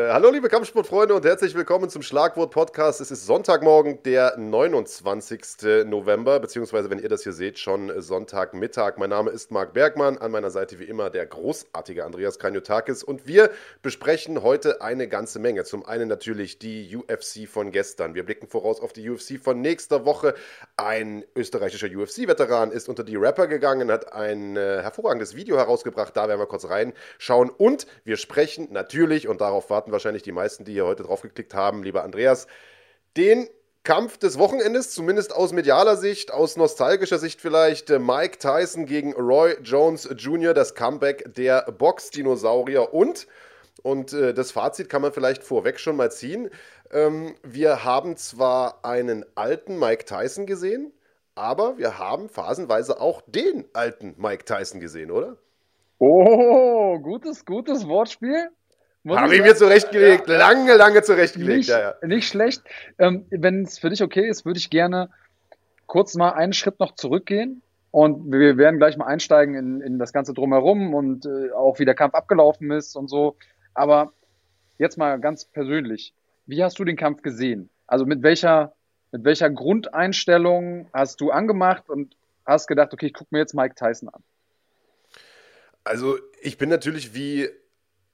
Äh, hallo liebe Kampfsportfreunde und herzlich willkommen zum Schlagwort Podcast. Es ist Sonntagmorgen, der 29. November, beziehungsweise wenn ihr das hier seht, schon Sonntagmittag. Mein Name ist Marc Bergmann, an meiner Seite wie immer der großartige Andreas Kranjotakis und wir besprechen heute eine ganze Menge. Zum einen natürlich die UFC von gestern. Wir blicken voraus auf die UFC von nächster Woche. Ein österreichischer UFC-Veteran ist unter die Rapper gegangen, hat ein äh, hervorragendes Video herausgebracht, da werden wir kurz reinschauen und wir sprechen natürlich, und darauf war erwarten wahrscheinlich die meisten, die hier heute drauf geklickt haben, lieber Andreas, den Kampf des Wochenendes, zumindest aus medialer Sicht, aus nostalgischer Sicht vielleicht, äh, Mike Tyson gegen Roy Jones Jr., das Comeback der Box-Dinosaurier und, und äh, das Fazit kann man vielleicht vorweg schon mal ziehen, ähm, wir haben zwar einen alten Mike Tyson gesehen, aber wir haben phasenweise auch den alten Mike Tyson gesehen, oder? Oh, gutes, gutes Wortspiel. Habe ich mir zurechtgelegt, ja, lange, lange zurechtgelegt. Nicht, ja, ja. nicht schlecht. Ähm, Wenn es für dich okay ist, würde ich gerne kurz mal einen Schritt noch zurückgehen und wir werden gleich mal einsteigen in, in das Ganze drumherum und äh, auch wie der Kampf abgelaufen ist und so. Aber jetzt mal ganz persönlich, wie hast du den Kampf gesehen? Also mit welcher, mit welcher Grundeinstellung hast du angemacht und hast gedacht, okay, ich gucke mir jetzt Mike Tyson an? Also ich bin natürlich wie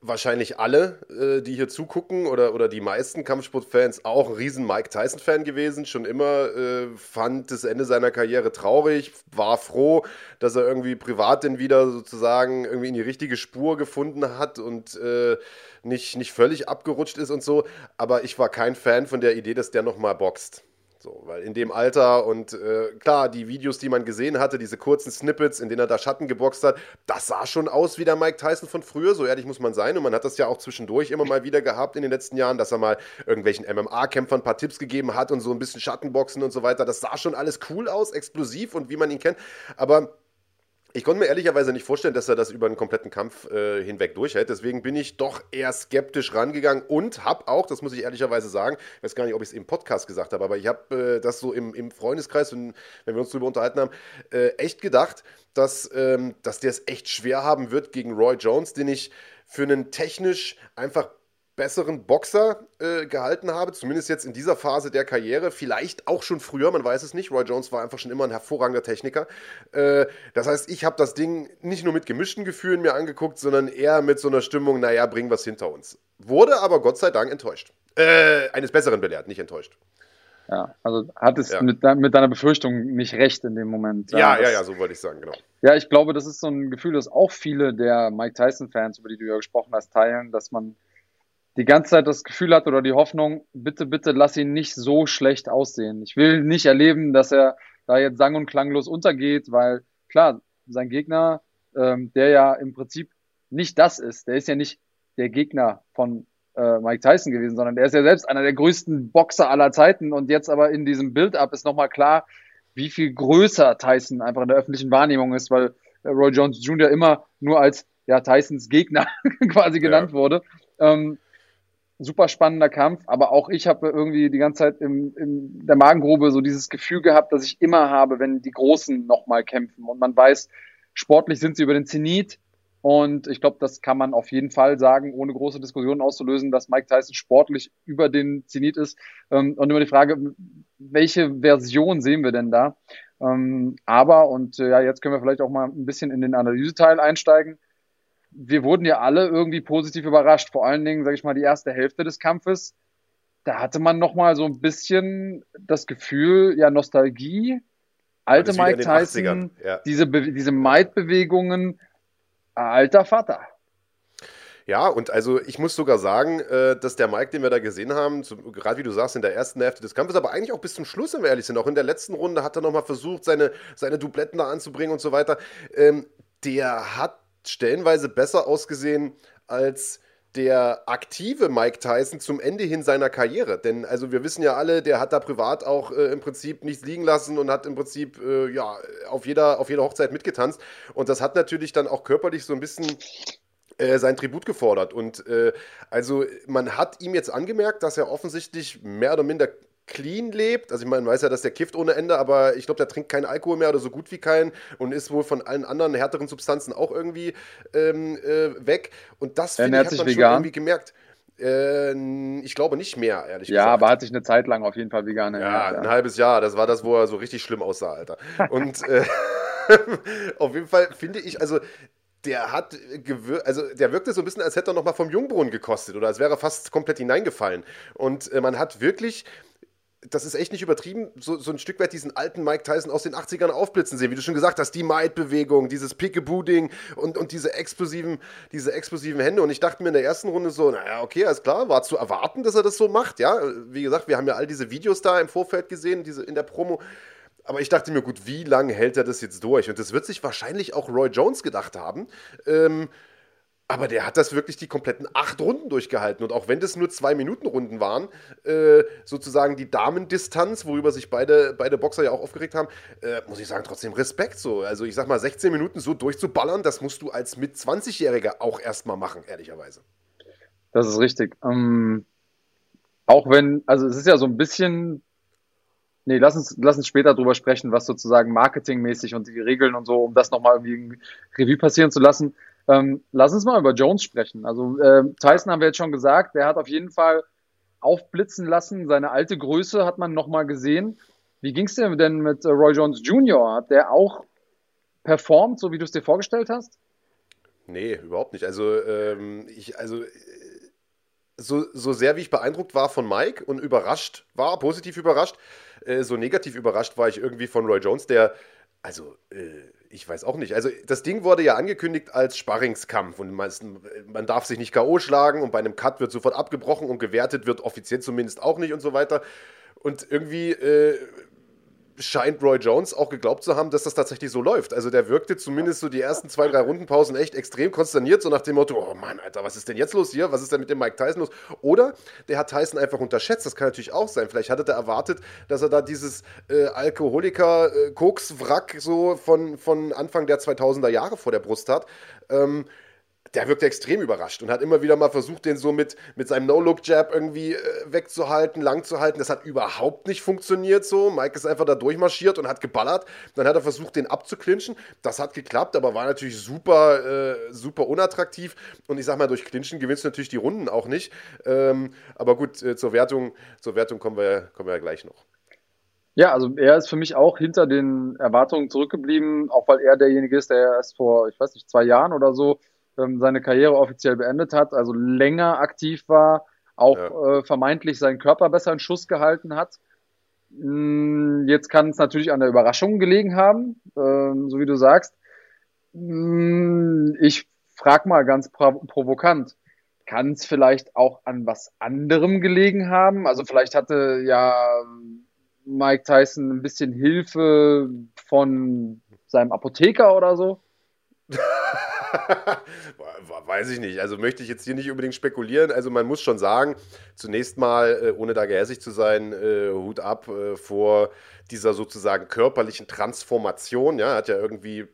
wahrscheinlich alle, äh, die hier zugucken oder, oder die meisten Kampfsportfans auch ein riesen Mike Tyson-Fan gewesen. Schon immer äh, fand das Ende seiner Karriere traurig, war froh, dass er irgendwie privat denn wieder sozusagen irgendwie in die richtige Spur gefunden hat und äh, nicht, nicht völlig abgerutscht ist und so. Aber ich war kein Fan von der Idee, dass der nochmal boxt. So, weil in dem Alter und äh, klar, die Videos, die man gesehen hatte, diese kurzen Snippets, in denen er da Schatten geboxt hat, das sah schon aus wie der Mike Tyson von früher, so ehrlich muss man sein. Und man hat das ja auch zwischendurch immer mal wieder gehabt in den letzten Jahren, dass er mal irgendwelchen MMA-Kämpfern ein paar Tipps gegeben hat und so ein bisschen Schattenboxen und so weiter. Das sah schon alles cool aus, explosiv und wie man ihn kennt. Aber ich konnte mir ehrlicherweise nicht vorstellen, dass er das über einen kompletten Kampf äh, hinweg durchhält. Deswegen bin ich doch eher skeptisch rangegangen und habe auch, das muss ich ehrlicherweise sagen, ich weiß gar nicht, ob ich es im Podcast gesagt habe, aber ich habe äh, das so im, im Freundeskreis, wenn, wenn wir uns darüber unterhalten haben, äh, echt gedacht, dass, ähm, dass der es echt schwer haben wird gegen Roy Jones, den ich für einen technisch einfach besseren Boxer äh, gehalten habe, zumindest jetzt in dieser Phase der Karriere, vielleicht auch schon früher, man weiß es nicht. Roy Jones war einfach schon immer ein hervorragender Techniker. Äh, das heißt, ich habe das Ding nicht nur mit gemischten Gefühlen mir angeguckt, sondern eher mit so einer Stimmung, naja, bringen wir es hinter uns. Wurde aber Gott sei Dank enttäuscht. Äh, eines Besseren belehrt, nicht enttäuscht. Ja, also hat es ja. mit, mit, deiner Befürchtung nicht recht in dem Moment. Ja, ja, das, ja, ja, so wollte ich sagen, genau. Ja, ich glaube, das ist so ein Gefühl, das auch viele der Mike Tyson-Fans, über die du ja gesprochen hast, teilen, dass man die ganze Zeit das Gefühl hat oder die Hoffnung, bitte, bitte lass ihn nicht so schlecht aussehen. Ich will nicht erleben, dass er da jetzt sang- und klanglos untergeht, weil klar, sein Gegner, ähm, der ja im Prinzip nicht das ist, der ist ja nicht der Gegner von äh, Mike Tyson gewesen, sondern der ist ja selbst einer der größten Boxer aller Zeiten und jetzt aber in diesem Build-up ist nochmal klar, wie viel größer Tyson einfach in der öffentlichen Wahrnehmung ist, weil äh, Roy Jones Jr. immer nur als ja, Tysons Gegner quasi genannt ja. wurde. Ähm, super spannender Kampf, aber auch ich habe irgendwie die ganze Zeit im, in der Magengrube so dieses Gefühl gehabt, dass ich immer habe, wenn die Großen nochmal kämpfen. Und man weiß, sportlich sind sie über den Zenit. Und ich glaube, das kann man auf jeden Fall sagen, ohne große Diskussionen auszulösen, dass Mike Tyson sportlich über den Zenit ist. Ähm, und immer die Frage, welche Version sehen wir denn da? Ähm, aber, und äh, ja, jetzt können wir vielleicht auch mal ein bisschen in den Analyseteil einsteigen wir wurden ja alle irgendwie positiv überrascht. Vor allen Dingen, sage ich mal, die erste Hälfte des Kampfes. Da hatte man noch mal so ein bisschen das Gefühl, ja, Nostalgie, alte Mike Tyson, ja. diese, diese Might-Bewegungen, alter Vater. Ja, und also ich muss sogar sagen, äh, dass der Mike, den wir da gesehen haben, gerade wie du sagst, in der ersten Hälfte des Kampfes, aber eigentlich auch bis zum Schluss, wenn wir ehrlich sind, auch in der letzten Runde hat er nochmal versucht, seine, seine Dubletten da anzubringen und so weiter. Ähm, der hat stellenweise besser ausgesehen als der aktive Mike Tyson zum Ende hin seiner Karriere. Denn also wir wissen ja alle, der hat da privat auch äh, im Prinzip nichts liegen lassen und hat im Prinzip äh, ja auf jeder, auf jeder Hochzeit mitgetanzt. Und das hat natürlich dann auch körperlich so ein bisschen äh, sein Tribut gefordert. Und äh, also man hat ihm jetzt angemerkt, dass er offensichtlich mehr oder minder clean lebt. Also ich meine, man weiß ja, dass der kifft ohne Ende, aber ich glaube, der trinkt keinen Alkohol mehr oder so gut wie keinen und ist wohl von allen anderen härteren Substanzen auch irgendwie ähm, äh, weg. Und das finde ich, hat man vegan. schon irgendwie gemerkt. Äh, ich glaube nicht mehr, ehrlich ja, gesagt. Ja, aber hat sich eine Zeit lang auf jeden Fall vegan ernährt. Ja, ein halbes Jahr. Das war das, wo er so richtig schlimm aussah, Alter. Und äh, auf jeden Fall finde ich, also der hat also der wirkte so ein bisschen, als hätte er noch mal vom Jungbrunnen gekostet oder als wäre er fast komplett hineingefallen. Und äh, man hat wirklich das ist echt nicht übertrieben, so, so ein Stück weit diesen alten Mike Tyson aus den 80ern aufblitzen sehen, wie du schon gesagt hast, die Might-Bewegung, dieses Pickaboo-Ding und, und diese explosiven, diese explosiven Hände. Und ich dachte mir in der ersten Runde so, naja, okay, alles klar, war zu erwarten, dass er das so macht, ja. Wie gesagt, wir haben ja all diese Videos da im Vorfeld gesehen, diese in der Promo. Aber ich dachte mir, gut, wie lange hält er das jetzt durch? Und das wird sich wahrscheinlich auch Roy Jones gedacht haben. Ähm, aber der hat das wirklich die kompletten acht Runden durchgehalten. Und auch wenn das nur zwei Minuten Runden waren, äh, sozusagen die Damendistanz, worüber sich beide, beide Boxer ja auch aufgeregt haben, äh, muss ich sagen, trotzdem Respekt so. Also ich sag mal, 16 Minuten so durchzuballern, das musst du als mit 20-Jähriger auch erstmal machen, ehrlicherweise. Das ist richtig. Ähm, auch wenn, also es ist ja so ein bisschen Nee, lass uns, lass uns später drüber sprechen, was sozusagen marketingmäßig und die Regeln und so, um das nochmal irgendwie Revue passieren zu lassen. Ähm, lass uns mal über Jones sprechen. Also äh, Tyson haben wir jetzt schon gesagt, der hat auf jeden Fall aufblitzen lassen. Seine alte Größe hat man nochmal gesehen. Wie ging es dir denn mit äh, Roy Jones Jr.? Hat der auch performt, so wie du es dir vorgestellt hast? Nee, überhaupt nicht. Also, ähm, ich, also so, so sehr wie ich beeindruckt war von Mike und überrascht war, positiv überrascht, äh, so negativ überrascht war ich irgendwie von Roy Jones, der, also, äh, ich weiß auch nicht. Also das Ding wurde ja angekündigt als Sparringskampf und man, man darf sich nicht K.O. schlagen und bei einem Cut wird sofort abgebrochen und gewertet wird offiziell zumindest auch nicht und so weiter. Und irgendwie äh, scheint Roy Jones auch geglaubt zu haben, dass das tatsächlich so läuft. Also der wirkte zumindest so die ersten zwei, drei Rundenpausen echt extrem konsterniert, so nach dem Motto, oh Mann, Alter, was ist denn jetzt los hier? Was ist denn mit dem Mike Tyson los? Oder der hat Tyson einfach unterschätzt, das kann natürlich auch sein. Vielleicht hatte er erwartet, dass er da dieses äh, Alkoholiker-Koks-Wrack äh, so von, von Anfang der 2000er Jahre vor der Brust hat. Ähm, der wirkte extrem überrascht und hat immer wieder mal versucht, den so mit, mit seinem No-Look-Jab irgendwie äh, wegzuhalten, lang zu halten. Das hat überhaupt nicht funktioniert so. Mike ist einfach da durchmarschiert und hat geballert. Dann hat er versucht, den abzuklinchen. Das hat geklappt, aber war natürlich super, äh, super unattraktiv. Und ich sag mal, durch Clinchen gewinnst du natürlich die Runden auch nicht. Ähm, aber gut, äh, zur Wertung, zur Wertung kommen wir, kommen wir ja gleich noch. Ja, also er ist für mich auch hinter den Erwartungen zurückgeblieben, auch weil er derjenige ist, der erst vor, ich weiß nicht, zwei Jahren oder so ähm, seine Karriere offiziell beendet hat, also länger aktiv war, auch ja. äh, vermeintlich seinen Körper besser in Schuss gehalten hat. Mm, jetzt kann es natürlich an der Überraschung gelegen haben, äh, so wie du sagst. Mm, ich frag mal ganz provokant, kann es vielleicht auch an was anderem gelegen haben? Also vielleicht hatte ja Mike Tyson ein bisschen Hilfe von seinem Apotheker oder so? Weiß ich nicht. Also möchte ich jetzt hier nicht unbedingt spekulieren. Also man muss schon sagen, zunächst mal, äh, ohne da gehässig zu sein, äh, Hut ab äh, vor dieser sozusagen körperlichen Transformation. Ja, hat ja irgendwie,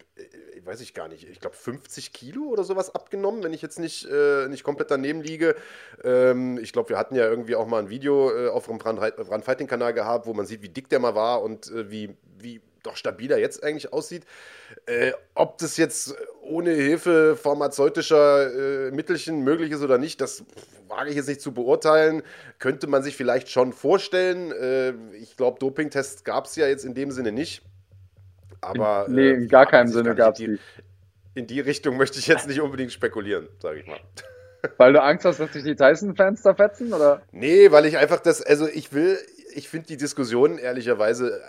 weiß ich gar nicht, ich glaube 50 Kilo oder sowas abgenommen, wenn ich jetzt nicht, nicht komplett daneben liege. Ähm, ich glaube, wir hatten ja irgendwie auch mal ein Video auf dem Run Fighting Kanal gehabt, wo man sieht, wie dick der mal war und wie, wie doch stabiler jetzt eigentlich aussieht. Äh, ob das jetzt ohne Hilfe pharmazeutischer äh, Mittelchen möglich ist oder nicht, das wage ich jetzt nicht zu beurteilen. Könnte man sich vielleicht schon vorstellen. Äh, ich glaube, Dopingtests gab es ja jetzt in dem Sinne nicht. Aber, nee, in äh, gar keinem Sinne gab es die. In die Richtung möchte ich jetzt nicht unbedingt spekulieren, sage ich mal. Weil du Angst hast, dass sich die Tyson-Fans da fetzen, oder? Nee, weil ich einfach das, also ich will, ich finde die Diskussion ehrlicherweise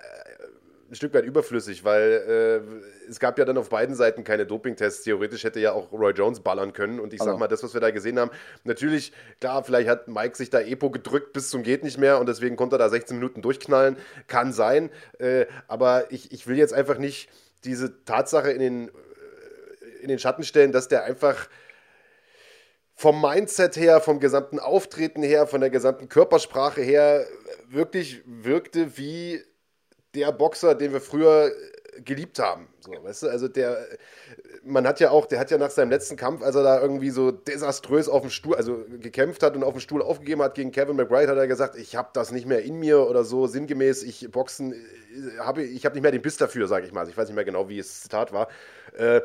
ein Stück weit überflüssig, weil äh, es gab ja dann auf beiden Seiten keine Dopingtests. Theoretisch hätte ja auch Roy Jones ballern können. Und ich sag also. mal, das, was wir da gesehen haben, natürlich, klar, vielleicht hat Mike sich da Epo gedrückt bis zum Geht nicht mehr und deswegen konnte er da 16 Minuten durchknallen. Kann sein. Äh, aber ich, ich will jetzt einfach nicht diese Tatsache in den, in den Schatten stellen, dass der einfach vom Mindset her, vom gesamten Auftreten her, von der gesamten Körpersprache her wirklich wirkte wie der Boxer, den wir früher äh, geliebt haben. So, weißt du, also der, man hat ja auch, der hat ja nach seinem letzten Kampf, als er da irgendwie so desaströs auf dem Stuhl, also gekämpft hat und auf dem Stuhl aufgegeben hat gegen Kevin McBride, hat er gesagt, ich habe das nicht mehr in mir oder so, sinngemäß, ich Boxen, äh, habe, ich habe nicht mehr den Biss dafür, sage ich mal. Ich weiß nicht mehr genau, wie es Zitat war. Äh,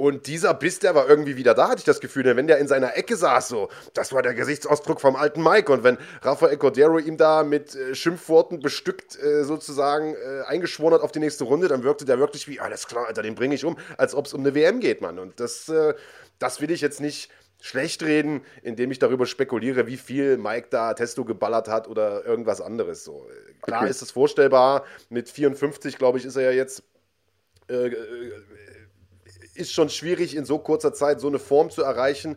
Und dieser Biss, der war irgendwie wieder da, hatte ich das Gefühl. Denn wenn der in seiner Ecke saß, so, das war der Gesichtsausdruck vom alten Mike. Und wenn Rafael Cordero ihm da mit äh, Schimpfworten bestückt äh, sozusagen äh, eingeschworen hat auf die nächste Runde, dann wirkte der wirklich wie, alles klar, Alter, den bringe ich um, als ob es um eine WM geht, Mann. Und das, äh, das will ich jetzt nicht schlecht reden, indem ich darüber spekuliere, wie viel Mike da Testo geballert hat oder irgendwas anderes. So, klar okay. ist es vorstellbar. Mit 54, glaube ich, ist er ja jetzt. Ist schon schwierig, in so kurzer Zeit so eine Form zu erreichen.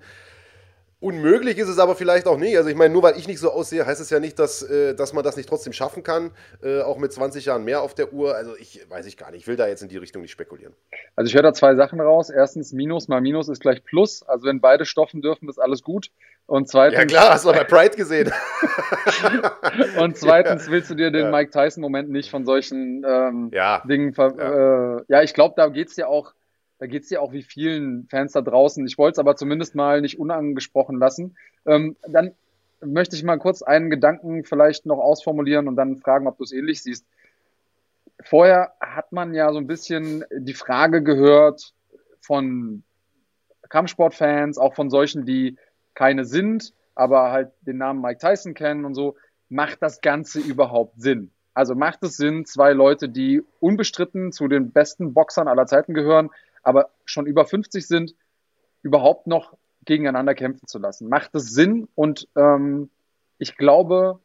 Unmöglich ist es aber vielleicht auch nicht. Also ich meine, nur weil ich nicht so aussehe, heißt es ja nicht, dass, äh, dass man das nicht trotzdem schaffen kann, äh, auch mit 20 Jahren mehr auf der Uhr. Also ich weiß ich gar nicht, ich will da jetzt in die Richtung nicht spekulieren. Also ich höre da zwei Sachen raus. Erstens, Minus mal Minus ist gleich Plus. Also wenn beide stoffen dürfen, ist alles gut. Und zweitens... Ja klar, hast du bei Pride gesehen. und zweitens willst du dir den ja. Mike Tyson-Moment nicht von solchen ähm, ja. Dingen... Ver ja. Äh, ja, ich glaube, da geht es ja auch da geht es ja auch wie vielen Fans da draußen. Ich wollte es aber zumindest mal nicht unangesprochen lassen. Ähm, dann möchte ich mal kurz einen Gedanken vielleicht noch ausformulieren und dann fragen, ob du es ähnlich siehst. Vorher hat man ja so ein bisschen die Frage gehört von Kampfsportfans, auch von solchen, die keine sind, aber halt den Namen Mike Tyson kennen und so, macht das Ganze überhaupt Sinn? Also macht es Sinn, zwei Leute, die unbestritten zu den besten Boxern aller Zeiten gehören, aber schon über 50 sind, überhaupt noch gegeneinander kämpfen zu lassen. Macht es Sinn? Und ähm, ich glaube,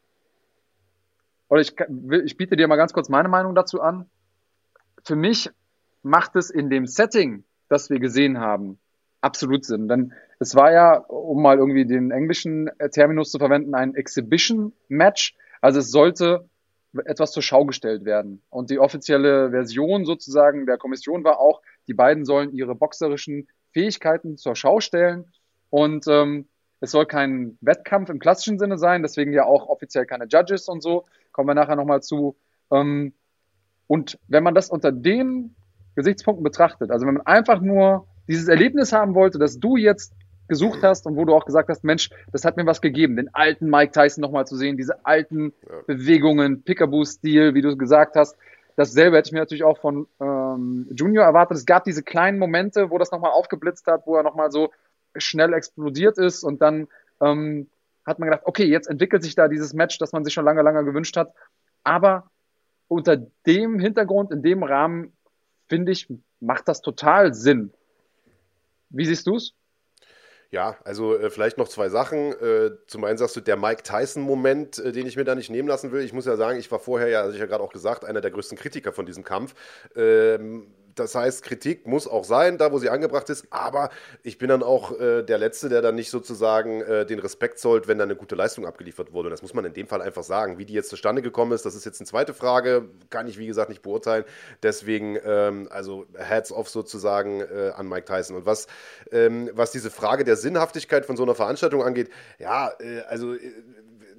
oder ich, ich biete dir mal ganz kurz meine Meinung dazu an. Für mich macht es in dem Setting, das wir gesehen haben, absolut Sinn. Denn es war ja, um mal irgendwie den englischen Terminus zu verwenden, ein Exhibition-Match. Also es sollte etwas zur Schau gestellt werden. Und die offizielle Version sozusagen der Kommission war auch, die beiden sollen ihre boxerischen Fähigkeiten zur Schau stellen. Und ähm, es soll kein Wettkampf im klassischen Sinne sein, deswegen ja auch offiziell keine Judges und so. Kommen wir nachher nochmal zu. Ähm, und wenn man das unter den Gesichtspunkten betrachtet, also wenn man einfach nur dieses Erlebnis haben wollte, dass du jetzt gesucht hast und wo du auch gesagt hast, Mensch, das hat mir was gegeben, den alten Mike Tyson nochmal zu sehen, diese alten ja. Bewegungen, Pickaboo-Stil, wie du gesagt hast. Dasselbe hätte ich mir natürlich auch von ähm, Junior erwartet. Es gab diese kleinen Momente, wo das nochmal aufgeblitzt hat, wo er nochmal so schnell explodiert ist und dann ähm, hat man gedacht, okay, jetzt entwickelt sich da dieses Match, das man sich schon lange, lange gewünscht hat. Aber unter dem Hintergrund, in dem Rahmen, finde ich, macht das total Sinn. Wie siehst du es? Ja, also äh, vielleicht noch zwei Sachen. Äh, zum einen sagst du, der Mike Tyson-Moment, äh, den ich mir da nicht nehmen lassen will. Ich muss ja sagen, ich war vorher ja, also ich ja gerade auch gesagt, einer der größten Kritiker von diesem Kampf. Ähm, das heißt, Kritik muss auch sein, da wo sie angebracht ist, aber ich bin dann auch äh, der Letzte, der dann nicht sozusagen äh, den Respekt zollt, wenn da eine gute Leistung abgeliefert wurde. Und das muss man in dem Fall einfach sagen. Wie die jetzt zustande gekommen ist, das ist jetzt eine zweite Frage, kann ich wie gesagt nicht beurteilen. Deswegen, ähm, also Hats off sozusagen äh, an Mike Tyson. Und was, ähm, was diese Frage der Sinnhaftigkeit von so einer Veranstaltung angeht, ja, äh, also äh,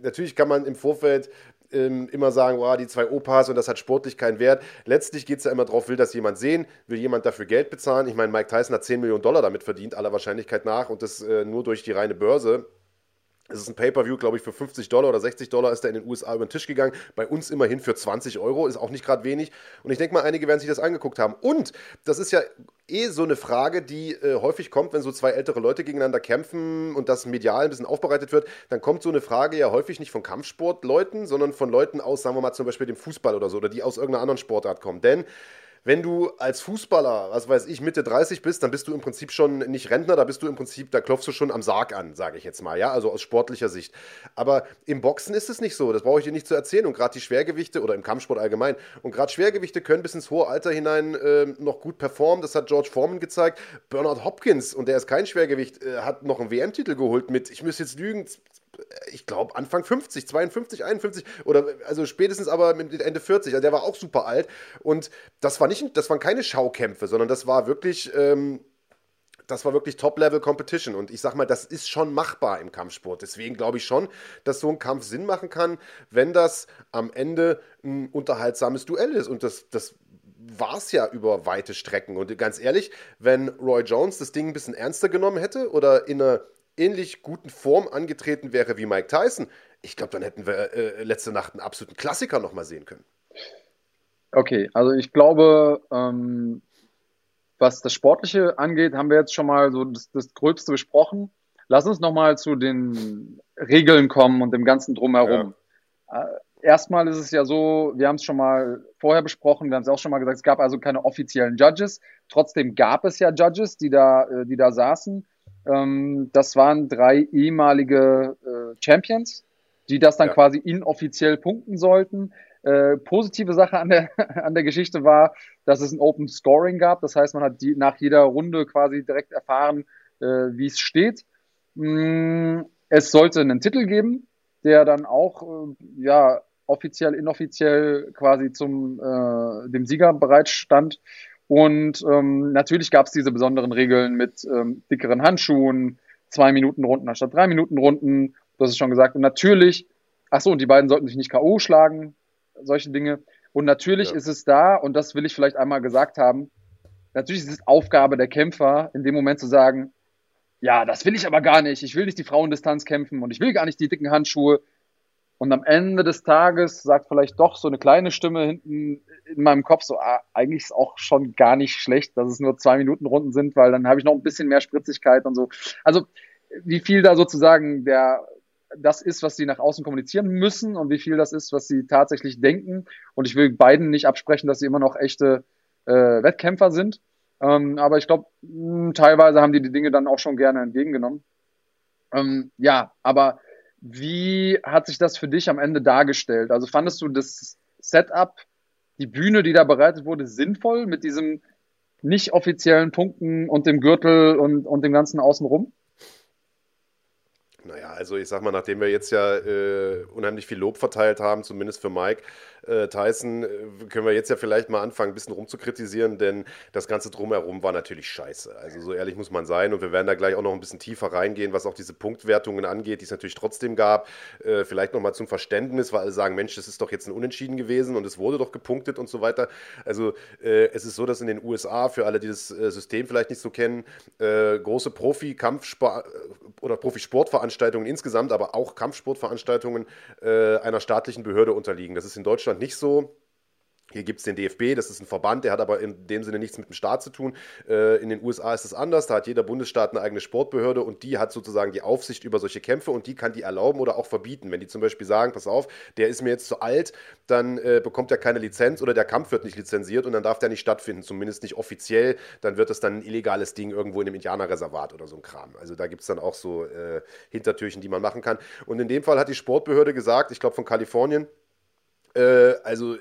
natürlich kann man im Vorfeld ähm, immer sagen, wow, die zwei Opas und das hat sportlich keinen Wert. Letztlich geht es ja immer darauf, will das jemand sehen, will jemand dafür Geld bezahlen. Ich meine, Mike Tyson hat 10 Millionen Dollar damit verdient, aller Wahrscheinlichkeit nach, und das äh, nur durch die reine Börse. Es ist ein Pay-Per-View, glaube ich, für 50 Dollar oder 60 Dollar ist er in den USA über den Tisch gegangen. Bei uns immerhin für 20 Euro, ist auch nicht gerade wenig. Und ich denke mal, einige werden sich das angeguckt haben. Und das ist ja eh so eine Frage, die äh, häufig kommt, wenn so zwei ältere Leute gegeneinander kämpfen und das medial ein bisschen aufbereitet wird. Dann kommt so eine Frage ja häufig nicht von Kampfsportleuten, sondern von Leuten aus, sagen wir mal zum Beispiel dem Fußball oder so, oder die aus irgendeiner anderen Sportart kommen. Denn wenn du als Fußballer, was weiß ich, Mitte 30 bist, dann bist du im Prinzip schon nicht Rentner, da bist du im Prinzip, da klopfst du schon am Sarg an, sage ich jetzt mal, ja, also aus sportlicher Sicht. Aber im Boxen ist es nicht so, das brauche ich dir nicht zu erzählen und gerade die Schwergewichte oder im Kampfsport allgemein und gerade Schwergewichte können bis ins hohe Alter hinein äh, noch gut performen, das hat George Foreman gezeigt. Bernard Hopkins, und der ist kein Schwergewicht, äh, hat noch einen WM-Titel geholt mit, ich muss jetzt lügen, ich glaube, Anfang 50, 52, 51 oder also spätestens aber mit Ende 40. Also der war auch super alt. Und das war nicht, das waren keine Schaukämpfe, sondern das war wirklich. Ähm, das war wirklich Top-Level-Competition. Und ich sag mal, das ist schon machbar im Kampfsport. Deswegen glaube ich schon, dass so ein Kampf Sinn machen kann, wenn das am Ende ein unterhaltsames Duell ist. Und das, das war es ja über weite Strecken. Und ganz ehrlich, wenn Roy Jones das Ding ein bisschen ernster genommen hätte oder in einer ähnlich guten Form angetreten wäre wie Mike Tyson, ich glaube, dann hätten wir äh, letzte Nacht einen absoluten Klassiker nochmal sehen können. Okay, also ich glaube, ähm, was das Sportliche angeht, haben wir jetzt schon mal so das, das Gröbste besprochen. Lass uns nochmal zu den Regeln kommen und dem ganzen Drumherum. Ja. Äh, erstmal ist es ja so, wir haben es schon mal vorher besprochen, wir haben es auch schon mal gesagt, es gab also keine offiziellen Judges. Trotzdem gab es ja Judges, die da, äh, die da saßen. Ähm, das waren drei ehemalige äh, Champions, die das dann ja. quasi inoffiziell punkten sollten. Äh, positive Sache an der, an der Geschichte war, dass es ein Open Scoring gab. Das heißt, man hat die, nach jeder Runde quasi direkt erfahren, äh, wie es steht. Mm, es sollte einen Titel geben, der dann auch äh, ja offiziell, inoffiziell quasi zum äh, dem Sieger bereitstand. Und ähm, natürlich gab es diese besonderen Regeln mit ähm, dickeren Handschuhen, zwei Minuten Runden anstatt drei Minuten Runden. Das ist schon gesagt. Und natürlich, ach so, und die beiden sollten sich nicht K.O. schlagen, solche Dinge. Und natürlich ja. ist es da, und das will ich vielleicht einmal gesagt haben, natürlich ist es Aufgabe der Kämpfer, in dem Moment zu sagen, ja, das will ich aber gar nicht. Ich will nicht die Frauendistanz kämpfen und ich will gar nicht die dicken Handschuhe. Und am Ende des Tages sagt vielleicht doch so eine kleine Stimme hinten in meinem Kopf so, ah, eigentlich ist auch schon gar nicht schlecht, dass es nur zwei Minuten Runden sind, weil dann habe ich noch ein bisschen mehr Spritzigkeit und so. Also wie viel da sozusagen der das ist, was sie nach außen kommunizieren müssen und wie viel das ist, was sie tatsächlich denken. Und ich will beiden nicht absprechen, dass sie immer noch echte äh, Wettkämpfer sind. Ähm, aber ich glaube, hm, teilweise haben die die Dinge dann auch schon gerne entgegengenommen. Ähm, ja, aber wie hat sich das für dich am Ende dargestellt? Also fandest du das Setup, die Bühne, die da bereitet wurde, sinnvoll mit diesem nicht offiziellen Punkten und dem Gürtel und, und dem ganzen Außenrum? Naja, also ich sag mal, nachdem wir jetzt ja äh, unheimlich viel Lob verteilt haben, zumindest für Mike, äh, Tyson, äh, können wir jetzt ja vielleicht mal anfangen, ein bisschen rumzukritisieren, denn das Ganze drumherum war natürlich scheiße. Also so ehrlich muss man sein und wir werden da gleich auch noch ein bisschen tiefer reingehen, was auch diese Punktwertungen angeht, die es natürlich trotzdem gab. Äh, vielleicht nochmal zum Verständnis, weil alle sagen, Mensch, das ist doch jetzt ein Unentschieden gewesen und es wurde doch gepunktet und so weiter. Also äh, es ist so, dass in den USA, für alle, die das äh, System vielleicht nicht so kennen, äh, große Profi-Kampfsport oder Profisportveranstaltungen insgesamt, aber auch Kampfsportveranstaltungen einer staatlichen Behörde unterliegen. Das ist in Deutschland Deutschland nicht so. Hier gibt es den DFB, das ist ein Verband, der hat aber in dem Sinne nichts mit dem Staat zu tun. Äh, in den USA ist es anders, da hat jeder Bundesstaat eine eigene Sportbehörde und die hat sozusagen die Aufsicht über solche Kämpfe und die kann die erlauben oder auch verbieten. Wenn die zum Beispiel sagen, pass auf, der ist mir jetzt zu alt, dann äh, bekommt er keine Lizenz oder der Kampf wird nicht lizenziert und dann darf der nicht stattfinden, zumindest nicht offiziell. Dann wird das dann ein illegales Ding irgendwo in einem Indianerreservat oder so ein Kram. Also da gibt es dann auch so äh, Hintertürchen, die man machen kann. Und in dem Fall hat die Sportbehörde gesagt, ich glaube von Kalifornien, äh, also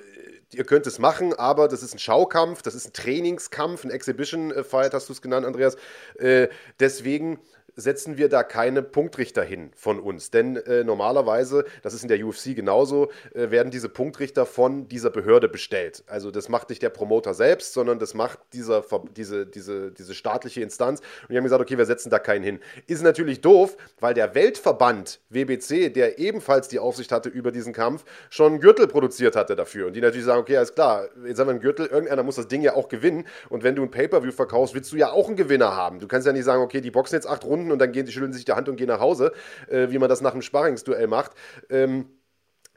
ihr könnt es machen, aber das ist ein Schaukampf, das ist ein Trainingskampf, ein Exhibition Fight, hast du es genannt, Andreas. Äh, deswegen setzen wir da keine Punktrichter hin von uns. Denn äh, normalerweise, das ist in der UFC genauso, äh, werden diese Punktrichter von dieser Behörde bestellt. Also das macht nicht der Promoter selbst, sondern das macht dieser, diese, diese, diese staatliche Instanz. Und die haben gesagt, okay, wir setzen da keinen hin. Ist natürlich doof, weil der Weltverband WBC, der ebenfalls die Aufsicht hatte über diesen Kampf, schon einen Gürtel produziert hatte dafür. Und die natürlich sagen, okay, alles klar, jetzt haben wir einen Gürtel, irgendeiner muss das Ding ja auch gewinnen. Und wenn du ein Pay-Per-View verkaufst, willst du ja auch einen Gewinner haben. Du kannst ja nicht sagen, okay, die boxen jetzt acht Runden und dann gehen die schütteln sich die Hand und gehen nach Hause, äh, wie man das nach einem Sparringsduell macht. Ähm,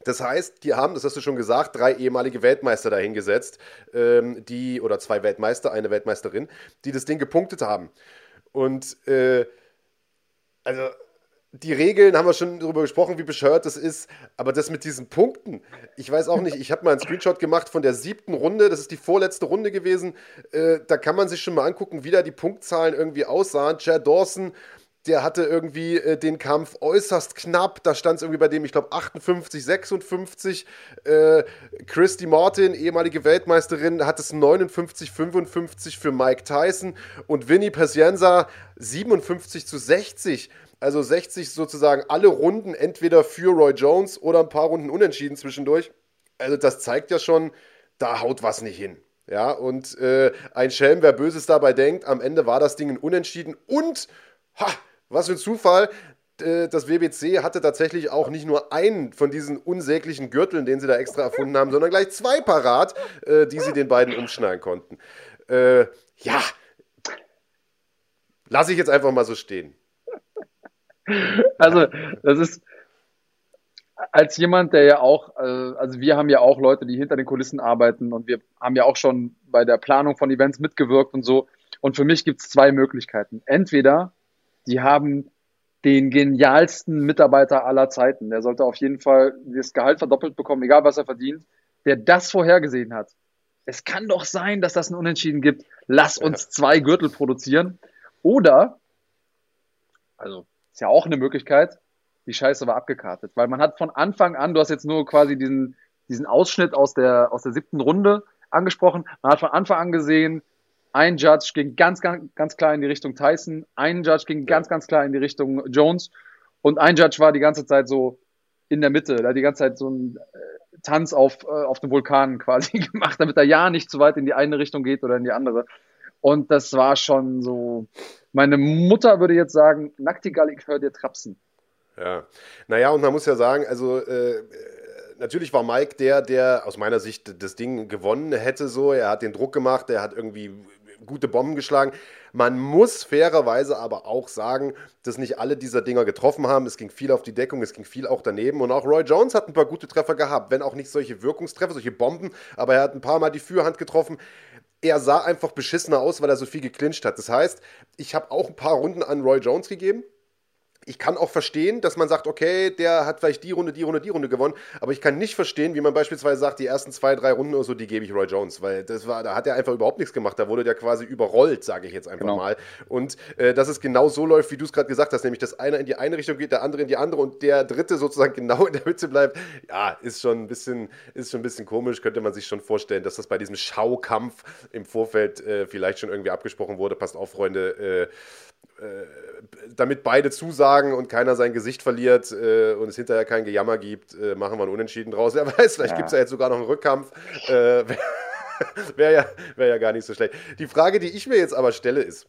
das heißt, die haben, das hast du schon gesagt, drei ehemalige Weltmeister dahingesetzt, ähm, die, oder zwei Weltmeister, eine Weltmeisterin, die das Ding gepunktet haben. Und äh, also die Regeln haben wir schon darüber gesprochen, wie bescheuert das ist, aber das mit diesen Punkten, ich weiß auch nicht, ich habe mal einen Screenshot gemacht von der siebten Runde, das ist die vorletzte Runde gewesen, äh, da kann man sich schon mal angucken, wie da die Punktzahlen irgendwie aussahen. Chad Dawson der hatte irgendwie äh, den Kampf äußerst knapp. Da stand es irgendwie bei dem, ich glaube, 58, 56. Äh, Christy Martin, ehemalige Weltmeisterin, hat es 59, 55 für Mike Tyson. Und Vinny Pacienza 57 zu 60. Also 60 sozusagen alle Runden entweder für Roy Jones oder ein paar Runden unentschieden zwischendurch. Also das zeigt ja schon, da haut was nicht hin. Ja, und äh, ein Schelm, wer Böses dabei denkt, am Ende war das Ding ein Unentschieden und ha, was für ein Zufall. Äh, das WBC hatte tatsächlich auch nicht nur einen von diesen unsäglichen Gürteln, den sie da extra erfunden haben, sondern gleich zwei parat, äh, die sie den beiden umschneiden konnten. Äh, ja, lasse ich jetzt einfach mal so stehen. Also, das ist als jemand, der ja auch, also wir haben ja auch Leute, die hinter den Kulissen arbeiten und wir haben ja auch schon bei der Planung von Events mitgewirkt und so. Und für mich gibt es zwei Möglichkeiten. Entweder die haben den genialsten Mitarbeiter aller Zeiten. Der sollte auf jeden Fall das Gehalt verdoppelt bekommen, egal was er verdient, der das vorhergesehen hat. Es kann doch sein, dass das ein Unentschieden gibt. Lass uns zwei Gürtel produzieren. Oder, also ist ja auch eine Möglichkeit, die Scheiße war abgekartet. Weil man hat von Anfang an, du hast jetzt nur quasi diesen, diesen Ausschnitt aus der, aus der siebten Runde angesprochen, man hat von Anfang an gesehen, ein Judge ging ganz, ganz, ganz klar in die Richtung Tyson, ein Judge ging ganz, ganz klar in die Richtung Jones und ein Judge war die ganze Zeit so in der Mitte, da hat die ganze Zeit so ein äh, Tanz auf, äh, auf dem Vulkan quasi gemacht, damit er ja nicht zu weit in die eine Richtung geht oder in die andere. Und das war schon so, meine Mutter würde jetzt sagen, Nacktigall, ich höre dir trapsen. Ja, naja, und man muss ja sagen, also äh, natürlich war Mike der, der aus meiner Sicht das Ding gewonnen hätte. So, er hat den Druck gemacht, er hat irgendwie gute Bomben geschlagen. Man muss fairerweise aber auch sagen, dass nicht alle dieser Dinger getroffen haben. Es ging viel auf die Deckung, es ging viel auch daneben. Und auch Roy Jones hat ein paar gute Treffer gehabt, wenn auch nicht solche Wirkungstreffer, solche Bomben, aber er hat ein paar Mal die Fürhand getroffen. Er sah einfach beschissener aus, weil er so viel geklincht hat. Das heißt, ich habe auch ein paar Runden an Roy Jones gegeben ich kann auch verstehen, dass man sagt, okay, der hat vielleicht die Runde, die Runde, die Runde gewonnen, aber ich kann nicht verstehen, wie man beispielsweise sagt, die ersten zwei, drei Runden oder so, die gebe ich Roy Jones, weil das war, da hat er einfach überhaupt nichts gemacht, da wurde der quasi überrollt, sage ich jetzt einfach genau. mal. Und äh, dass es genau so läuft, wie du es gerade gesagt hast, nämlich dass einer in die eine Richtung geht, der andere in die andere und der dritte sozusagen genau in der Mitte bleibt, ja, ist schon ein bisschen, ist schon ein bisschen komisch, könnte man sich schon vorstellen, dass das bei diesem Schaukampf im Vorfeld äh, vielleicht schon irgendwie abgesprochen wurde. Passt auf, Freunde, äh, äh, damit beide zusagen und keiner sein Gesicht verliert äh, und es hinterher kein Gejammer gibt, äh, machen wir einen Unentschieden draus. Wer weiß, vielleicht ja. gibt es ja jetzt sogar noch einen Rückkampf. Äh, Wäre ja, wär ja gar nicht so schlecht. Die Frage, die ich mir jetzt aber stelle, ist: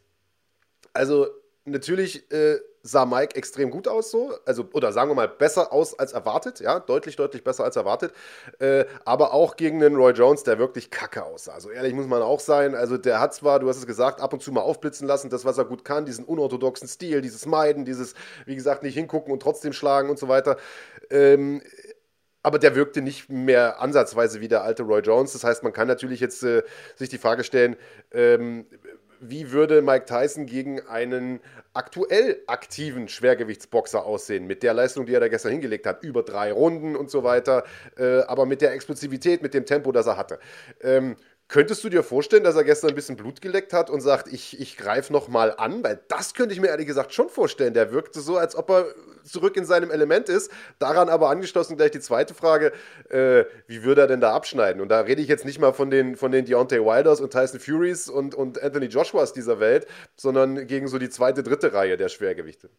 Also, natürlich äh, sah Mike extrem gut aus, so, also oder sagen wir mal besser aus als erwartet, ja, deutlich, deutlich besser als erwartet, äh, aber auch gegen den Roy Jones, der wirklich kacke aussah. Also ehrlich muss man auch sein, also der hat zwar, du hast es gesagt, ab und zu mal aufblitzen lassen, das, was er gut kann, diesen unorthodoxen Stil, dieses Meiden, dieses, wie gesagt, nicht hingucken und trotzdem schlagen und so weiter. Ähm, aber der wirkte nicht mehr ansatzweise wie der alte Roy Jones. Das heißt, man kann natürlich jetzt äh, sich die Frage stellen, ähm, wie würde Mike Tyson gegen einen aktuell aktiven Schwergewichtsboxer aussehen, mit der Leistung, die er da gestern hingelegt hat, über drei Runden und so weiter, äh, aber mit der Explosivität, mit dem Tempo, das er hatte. Ähm, Könntest du dir vorstellen, dass er gestern ein bisschen Blut geleckt hat und sagt, ich, ich greife nochmal an? Weil das könnte ich mir ehrlich gesagt schon vorstellen. Der wirkte so, als ob er zurück in seinem Element ist. Daran aber angeschlossen gleich die zweite Frage, äh, wie würde er denn da abschneiden? Und da rede ich jetzt nicht mal von den, von den Deontay Wilders und Tyson Furies und, und Anthony Joshuas dieser Welt, sondern gegen so die zweite, dritte Reihe der Schwergewichte.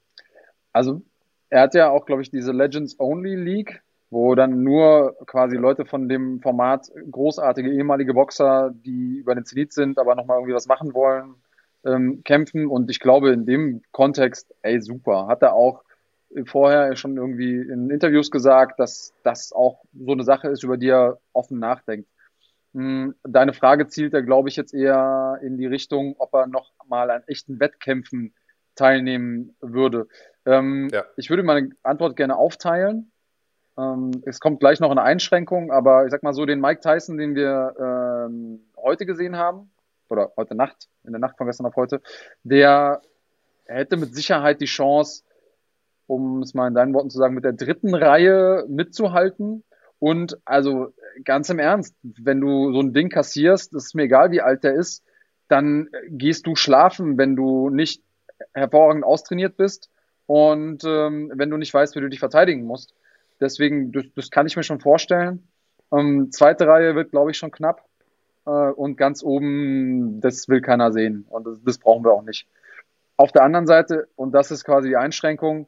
Also er hat ja auch, glaube ich, diese Legends Only League wo dann nur quasi Leute von dem Format, großartige ehemalige Boxer, die über den Zenit sind, aber nochmal irgendwie was machen wollen, ähm, kämpfen. Und ich glaube, in dem Kontext, ey, super. Hat er auch vorher schon irgendwie in Interviews gesagt, dass das auch so eine Sache ist, über die er offen nachdenkt. Hm, deine Frage zielt ja, glaube ich, jetzt eher in die Richtung, ob er noch mal an echten Wettkämpfen teilnehmen würde. Ähm, ja. Ich würde meine Antwort gerne aufteilen. Ähm, es kommt gleich noch eine Einschränkung, aber ich sag mal so, den Mike Tyson, den wir ähm, heute gesehen haben, oder heute Nacht, in der Nacht von gestern auf heute, der hätte mit Sicherheit die Chance, um es mal in deinen Worten zu sagen, mit der dritten Reihe mitzuhalten. Und also ganz im Ernst, wenn du so ein Ding kassierst, ist mir egal, wie alt der ist, dann gehst du schlafen, wenn du nicht hervorragend austrainiert bist und ähm, wenn du nicht weißt, wie du dich verteidigen musst. Deswegen, das, das kann ich mir schon vorstellen. Ähm, zweite Reihe wird, glaube ich, schon knapp. Äh, und ganz oben, das will keiner sehen. Und das, das brauchen wir auch nicht. Auf der anderen Seite, und das ist quasi die Einschränkung,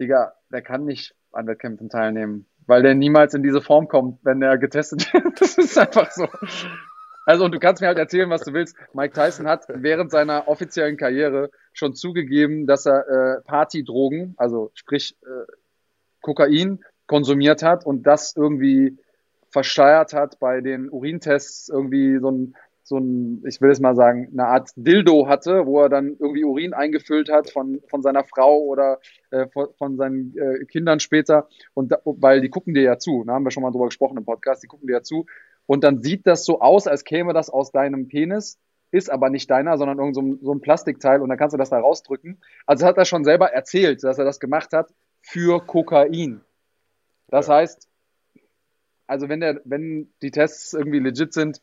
Digga, der kann nicht an Wettkämpfen teilnehmen, weil der niemals in diese Form kommt, wenn er getestet wird. das ist einfach so. Also, und du kannst mir halt erzählen, was du willst. Mike Tyson hat während seiner offiziellen Karriere schon zugegeben, dass er äh, Partydrogen, also sprich äh, Kokain konsumiert hat und das irgendwie versteuert hat bei den Urintests irgendwie so ein, so ein, ich will es mal sagen, eine Art Dildo hatte, wo er dann irgendwie Urin eingefüllt hat von, von seiner Frau oder äh, von, von, seinen äh, Kindern später. Und da, weil die gucken dir ja zu, da ne, haben wir schon mal drüber gesprochen im Podcast, die gucken dir ja zu. Und dann sieht das so aus, als käme das aus deinem Penis. ist aber nicht deiner, sondern irgend so ein, so ein Plastikteil und dann kannst du das da rausdrücken. Also hat er schon selber erzählt, dass er das gemacht hat für Kokain. Das ja. heißt, also wenn der, wenn die Tests irgendwie legit sind,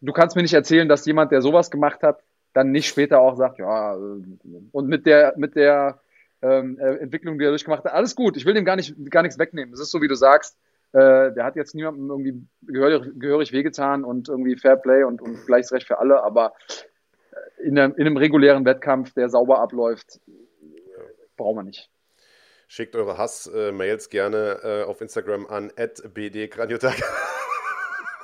du kannst mir nicht erzählen, dass jemand, der sowas gemacht hat, dann nicht später auch sagt, ja, und mit der, mit der ähm, äh, Entwicklung, die er durchgemacht hat, alles gut, ich will dem gar nicht, gar nichts wegnehmen. Es ist so, wie du sagst, äh, der hat jetzt niemandem irgendwie gehörig, gehörig wehgetan und irgendwie Fair Play und, und gleiches Recht für alle, aber in einem, in einem regulären Wettkampf, der sauber abläuft, brauchen wir nicht. Schickt eure Hass-Mails gerne äh, auf Instagram an bdgraniotak.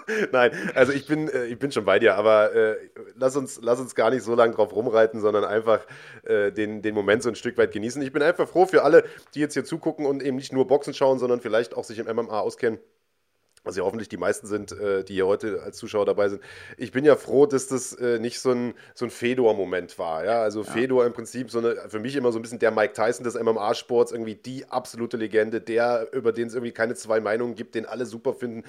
Nein, also ich bin, äh, ich bin schon bei dir, aber äh, lass, uns, lass uns gar nicht so lange drauf rumreiten, sondern einfach äh, den, den Moment so ein Stück weit genießen. Ich bin einfach froh für alle, die jetzt hier zugucken und eben nicht nur Boxen schauen, sondern vielleicht auch sich im MMA auskennen was ja hoffentlich die meisten sind, äh, die hier heute als Zuschauer dabei sind. Ich bin ja froh, dass das äh, nicht so ein, so ein Fedor-Moment war. Ja? Also ja. Fedor im Prinzip so eine, für mich immer so ein bisschen der Mike Tyson des MMA-Sports, irgendwie die absolute Legende, der, über den es irgendwie keine zwei Meinungen gibt, den alle super finden,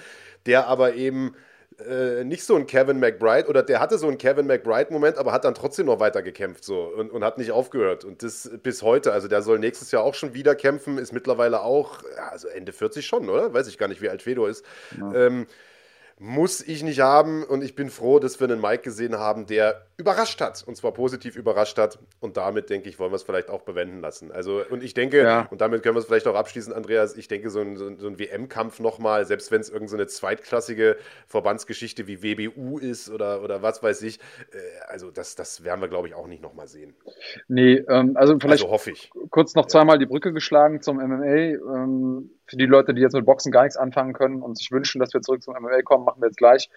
der aber eben äh, nicht so ein Kevin McBride oder der hatte so einen Kevin McBride-Moment, aber hat dann trotzdem noch weiter gekämpft so und, und hat nicht aufgehört. Und das bis heute. Also der soll nächstes Jahr auch schon wieder kämpfen, ist mittlerweile auch, ja, also Ende 40 schon, oder? Weiß ich gar nicht, wie alt Fedor ist. Ja. Ähm, muss ich nicht haben und ich bin froh, dass wir einen Mike gesehen haben, der überrascht hat und zwar positiv überrascht hat und damit denke ich, wollen wir es vielleicht auch bewenden lassen. Also und ich denke, ja. und damit können wir es vielleicht auch abschließen, Andreas, ich denke, so ein, so ein, so ein WM-Kampf nochmal, selbst wenn es irgendeine so zweitklassige Verbandsgeschichte wie WBU ist oder, oder was weiß ich, äh, also das, das werden wir, glaube ich, auch nicht nochmal sehen. Nee, ähm, also vielleicht also hoffe ich. kurz noch zweimal die Brücke geschlagen zum MMA. Ähm, für die Leute, die jetzt mit Boxen gar nichts anfangen können und sich wünschen, dass wir zurück zum MMA kommen, machen wir jetzt gleich.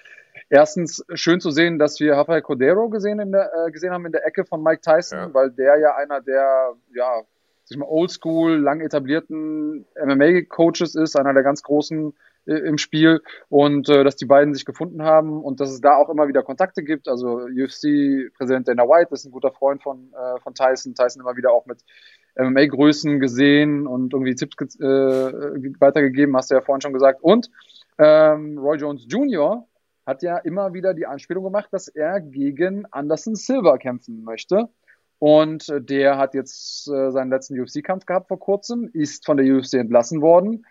Erstens schön zu sehen, dass wir Rafael Cordero gesehen, in der, äh, gesehen haben in der Ecke von Mike Tyson, ja. weil der ja einer der, ja, sich mal oldschool, lang etablierten MMA-Coaches ist, einer der ganz großen äh, im Spiel und äh, dass die beiden sich gefunden haben und dass es da auch immer wieder Kontakte gibt. Also UFC-Präsident Dana White ist ein guter Freund von, äh, von Tyson. Tyson immer wieder auch mit MMA-Größen gesehen und irgendwie Tipps äh, weitergegeben, hast du ja vorhin schon gesagt. Und ähm, Roy Jones Jr. hat ja immer wieder die Anspielung gemacht, dass er gegen Anderson Silva kämpfen möchte. Und äh, der hat jetzt äh, seinen letzten UFC-Kampf gehabt vor kurzem, ist von der UFC entlassen worden.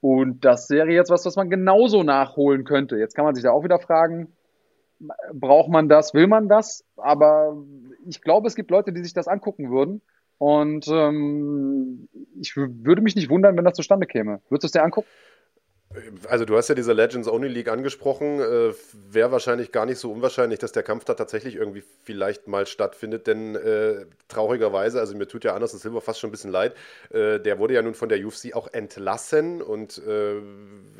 Und das wäre jetzt was, was man genauso nachholen könnte. Jetzt kann man sich da auch wieder fragen, braucht man das, will man das? Aber ich glaube, es gibt Leute, die sich das angucken würden und ähm, ich würde mich nicht wundern, wenn das zustande käme. Würdest du es dir angucken? Also du hast ja diese Legends Only League angesprochen. Äh, Wäre wahrscheinlich gar nicht so unwahrscheinlich, dass der Kampf da tatsächlich irgendwie vielleicht mal stattfindet, denn äh, traurigerweise, also mir tut ja Anderson Silver fast schon ein bisschen leid, äh, der wurde ja nun von der UFC auch entlassen und äh,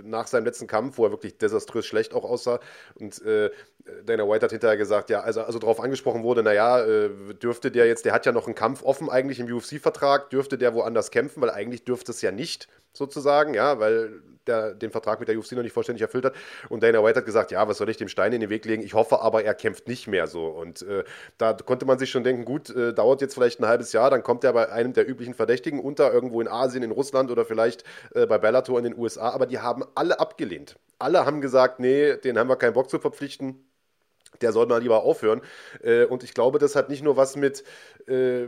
nach seinem letzten Kampf, wo er wirklich desaströs schlecht auch aussah und äh, Dana White hat hinterher gesagt, ja, also, also darauf angesprochen wurde, naja, äh, dürfte der jetzt, der hat ja noch einen Kampf offen eigentlich im UFC-Vertrag, dürfte der woanders kämpfen, weil eigentlich dürfte es ja nicht sozusagen, ja, weil der den Vertrag mit der UFC noch nicht vollständig erfüllt hat. Und Dana White hat gesagt, ja, was soll ich dem Stein in den Weg legen? Ich hoffe aber, er kämpft nicht mehr so. Und äh, da konnte man sich schon denken, gut, äh, dauert jetzt vielleicht ein halbes Jahr, dann kommt er bei einem der üblichen Verdächtigen unter, irgendwo in Asien, in Russland oder vielleicht äh, bei Bellator in den USA. Aber die haben alle abgelehnt. Alle haben gesagt, nee, den haben wir keinen Bock zu verpflichten der soll mal lieber aufhören. Äh, und ich glaube, das hat nicht nur was mit äh,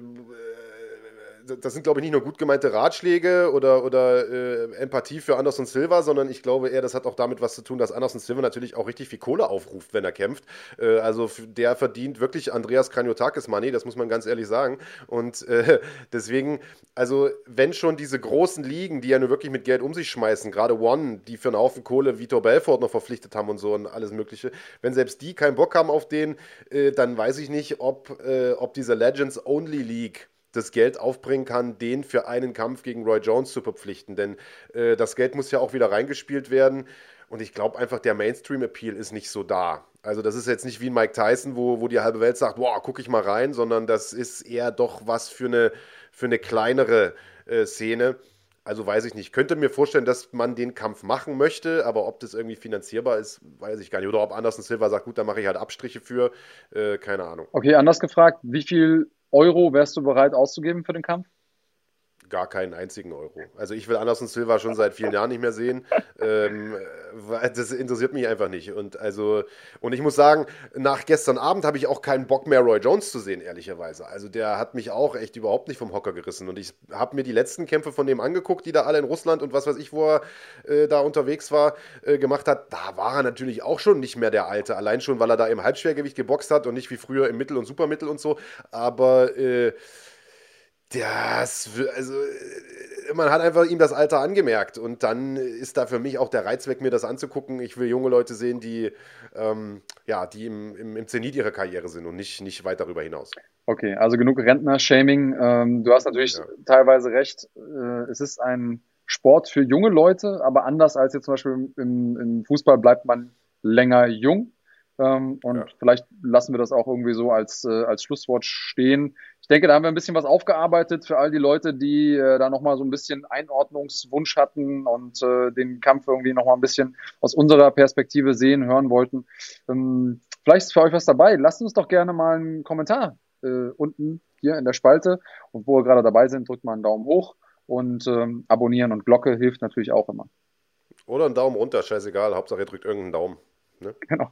das sind, glaube ich, nicht nur gut gemeinte Ratschläge oder, oder äh, Empathie für Anderson Silva, sondern ich glaube eher, das hat auch damit was zu tun, dass Anderson Silva natürlich auch richtig viel Kohle aufruft, wenn er kämpft. Äh, also der verdient wirklich Andreas Kraniotakis Money, das muss man ganz ehrlich sagen. Und äh, deswegen, also wenn schon diese großen Ligen, die ja nur wirklich mit Geld um sich schmeißen, gerade One, die für einen Haufen Kohle Vitor Belfort noch verpflichtet haben und so und alles Mögliche, wenn selbst die keinen Bock haben auf den, äh, dann weiß ich nicht, ob, äh, ob diese Legends Only League das Geld aufbringen kann, den für einen Kampf gegen Roy Jones zu verpflichten. Denn äh, das Geld muss ja auch wieder reingespielt werden. Und ich glaube einfach, der Mainstream-Appeal ist nicht so da. Also das ist jetzt nicht wie Mike Tyson, wo, wo die halbe Welt sagt, wow, gucke ich mal rein, sondern das ist eher doch was für eine, für eine kleinere äh, Szene. Also weiß ich nicht. Ich könnte mir vorstellen, dass man den Kampf machen möchte, aber ob das irgendwie finanzierbar ist, weiß ich gar nicht. Oder ob Anderson Silva sagt, gut, da mache ich halt Abstriche für. Äh, keine Ahnung. Okay, anders gefragt, wie viel Euro wärst du bereit auszugeben für den Kampf? Gar keinen einzigen Euro. Also ich will Anderson Silva schon seit vielen Jahren nicht mehr sehen. Ähm, das interessiert mich einfach nicht. Und also, und ich muss sagen, nach gestern Abend habe ich auch keinen Bock mehr, Roy Jones zu sehen, ehrlicherweise. Also der hat mich auch echt überhaupt nicht vom Hocker gerissen. Und ich habe mir die letzten Kämpfe von dem angeguckt, die da alle in Russland und was weiß ich, wo er äh, da unterwegs war, äh, gemacht hat. Da war er natürlich auch schon nicht mehr der Alte. Allein schon, weil er da im Halbschwergewicht geboxt hat und nicht wie früher im Mittel- und Supermittel und so. Aber äh, das, also äh, man hat einfach ihm das Alter angemerkt und dann ist da für mich auch der Reiz weg, mir das anzugucken. Ich will junge Leute sehen, die, ähm, ja, die im, im, im Zenit ihrer Karriere sind und nicht, nicht weit darüber hinaus. Okay, also genug Rentner-Shaming. Ähm, du hast natürlich ja. teilweise recht. Äh, es ist ein Sport für junge Leute, aber anders als jetzt zum Beispiel im, im Fußball bleibt man länger jung. Ähm, und ja. vielleicht lassen wir das auch irgendwie so als, äh, als Schlusswort stehen denke, da haben wir ein bisschen was aufgearbeitet für all die Leute, die äh, da nochmal so ein bisschen Einordnungswunsch hatten und äh, den Kampf irgendwie nochmal ein bisschen aus unserer Perspektive sehen, hören wollten. Ähm, vielleicht ist für euch was dabei. Lasst uns doch gerne mal einen Kommentar äh, unten hier in der Spalte. Und wo ihr gerade dabei sind, drückt mal einen Daumen hoch und ähm, abonnieren und Glocke hilft natürlich auch immer. Oder einen Daumen runter, scheißegal. Hauptsache ihr drückt irgendeinen Daumen. Ne? Genau.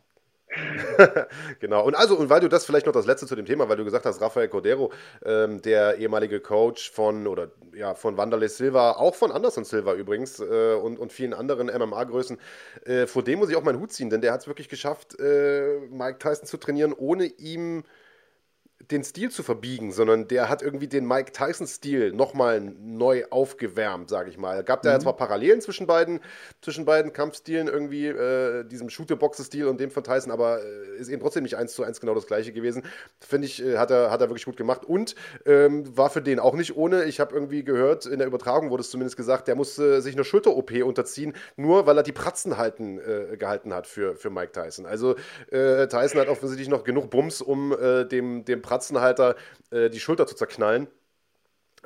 genau. Und also, und weil du das vielleicht noch das letzte zu dem Thema, weil du gesagt hast, Rafael Cordero, ähm, der ehemalige Coach von oder ja von Wanderlei Silva, auch von Anderson Silva übrigens äh, und, und vielen anderen MMA-Größen, äh, vor dem muss ich auch meinen Hut ziehen, denn der hat es wirklich geschafft, äh, Mike Tyson zu trainieren, ohne ihm den Stil zu verbiegen, sondern der hat irgendwie den Mike Tyson-Stil nochmal neu aufgewärmt, sage ich mal. Gab da mhm. zwar Parallelen zwischen beiden, zwischen beiden Kampfstilen, irgendwie äh, diesem Shooter-Boxe-Stil und dem von Tyson, aber äh, ist eben trotzdem nicht eins zu eins genau das gleiche gewesen. Finde ich, äh, hat, er, hat er wirklich gut gemacht und ähm, war für den auch nicht ohne. Ich habe irgendwie gehört, in der Übertragung wurde es zumindest gesagt, der musste sich eine Schulter-OP unterziehen, nur weil er die Pratzen halten, äh, gehalten hat für, für Mike Tyson. Also äh, Tyson hat offensichtlich noch genug Bums, um äh, dem, dem Pratzenhalter äh, die Schulter zu zerknallen.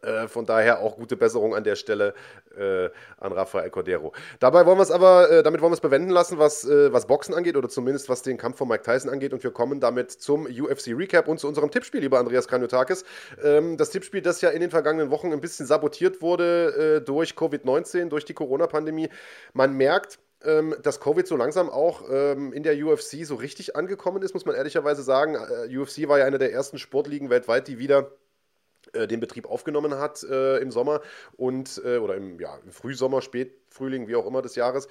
Äh, von daher auch gute Besserung an der Stelle äh, an Rafael Cordero. Dabei wollen wir es aber, äh, damit wollen wir es bewenden lassen, was, äh, was Boxen angeht oder zumindest was den Kampf von Mike Tyson angeht. Und wir kommen damit zum UFC Recap und zu unserem Tippspiel, lieber Andreas Kranjotakis. Ähm, das Tippspiel, das ja in den vergangenen Wochen ein bisschen sabotiert wurde äh, durch Covid-19, durch die Corona-Pandemie. Man merkt, ähm, dass Covid so langsam auch ähm, in der UFC so richtig angekommen ist, muss man ehrlicherweise sagen. Äh, UFC war ja eine der ersten Sportligen weltweit, die wieder äh, den Betrieb aufgenommen hat äh, im Sommer und äh, oder im, ja, im Frühsommer, Spätfrühling, wie auch immer des Jahres.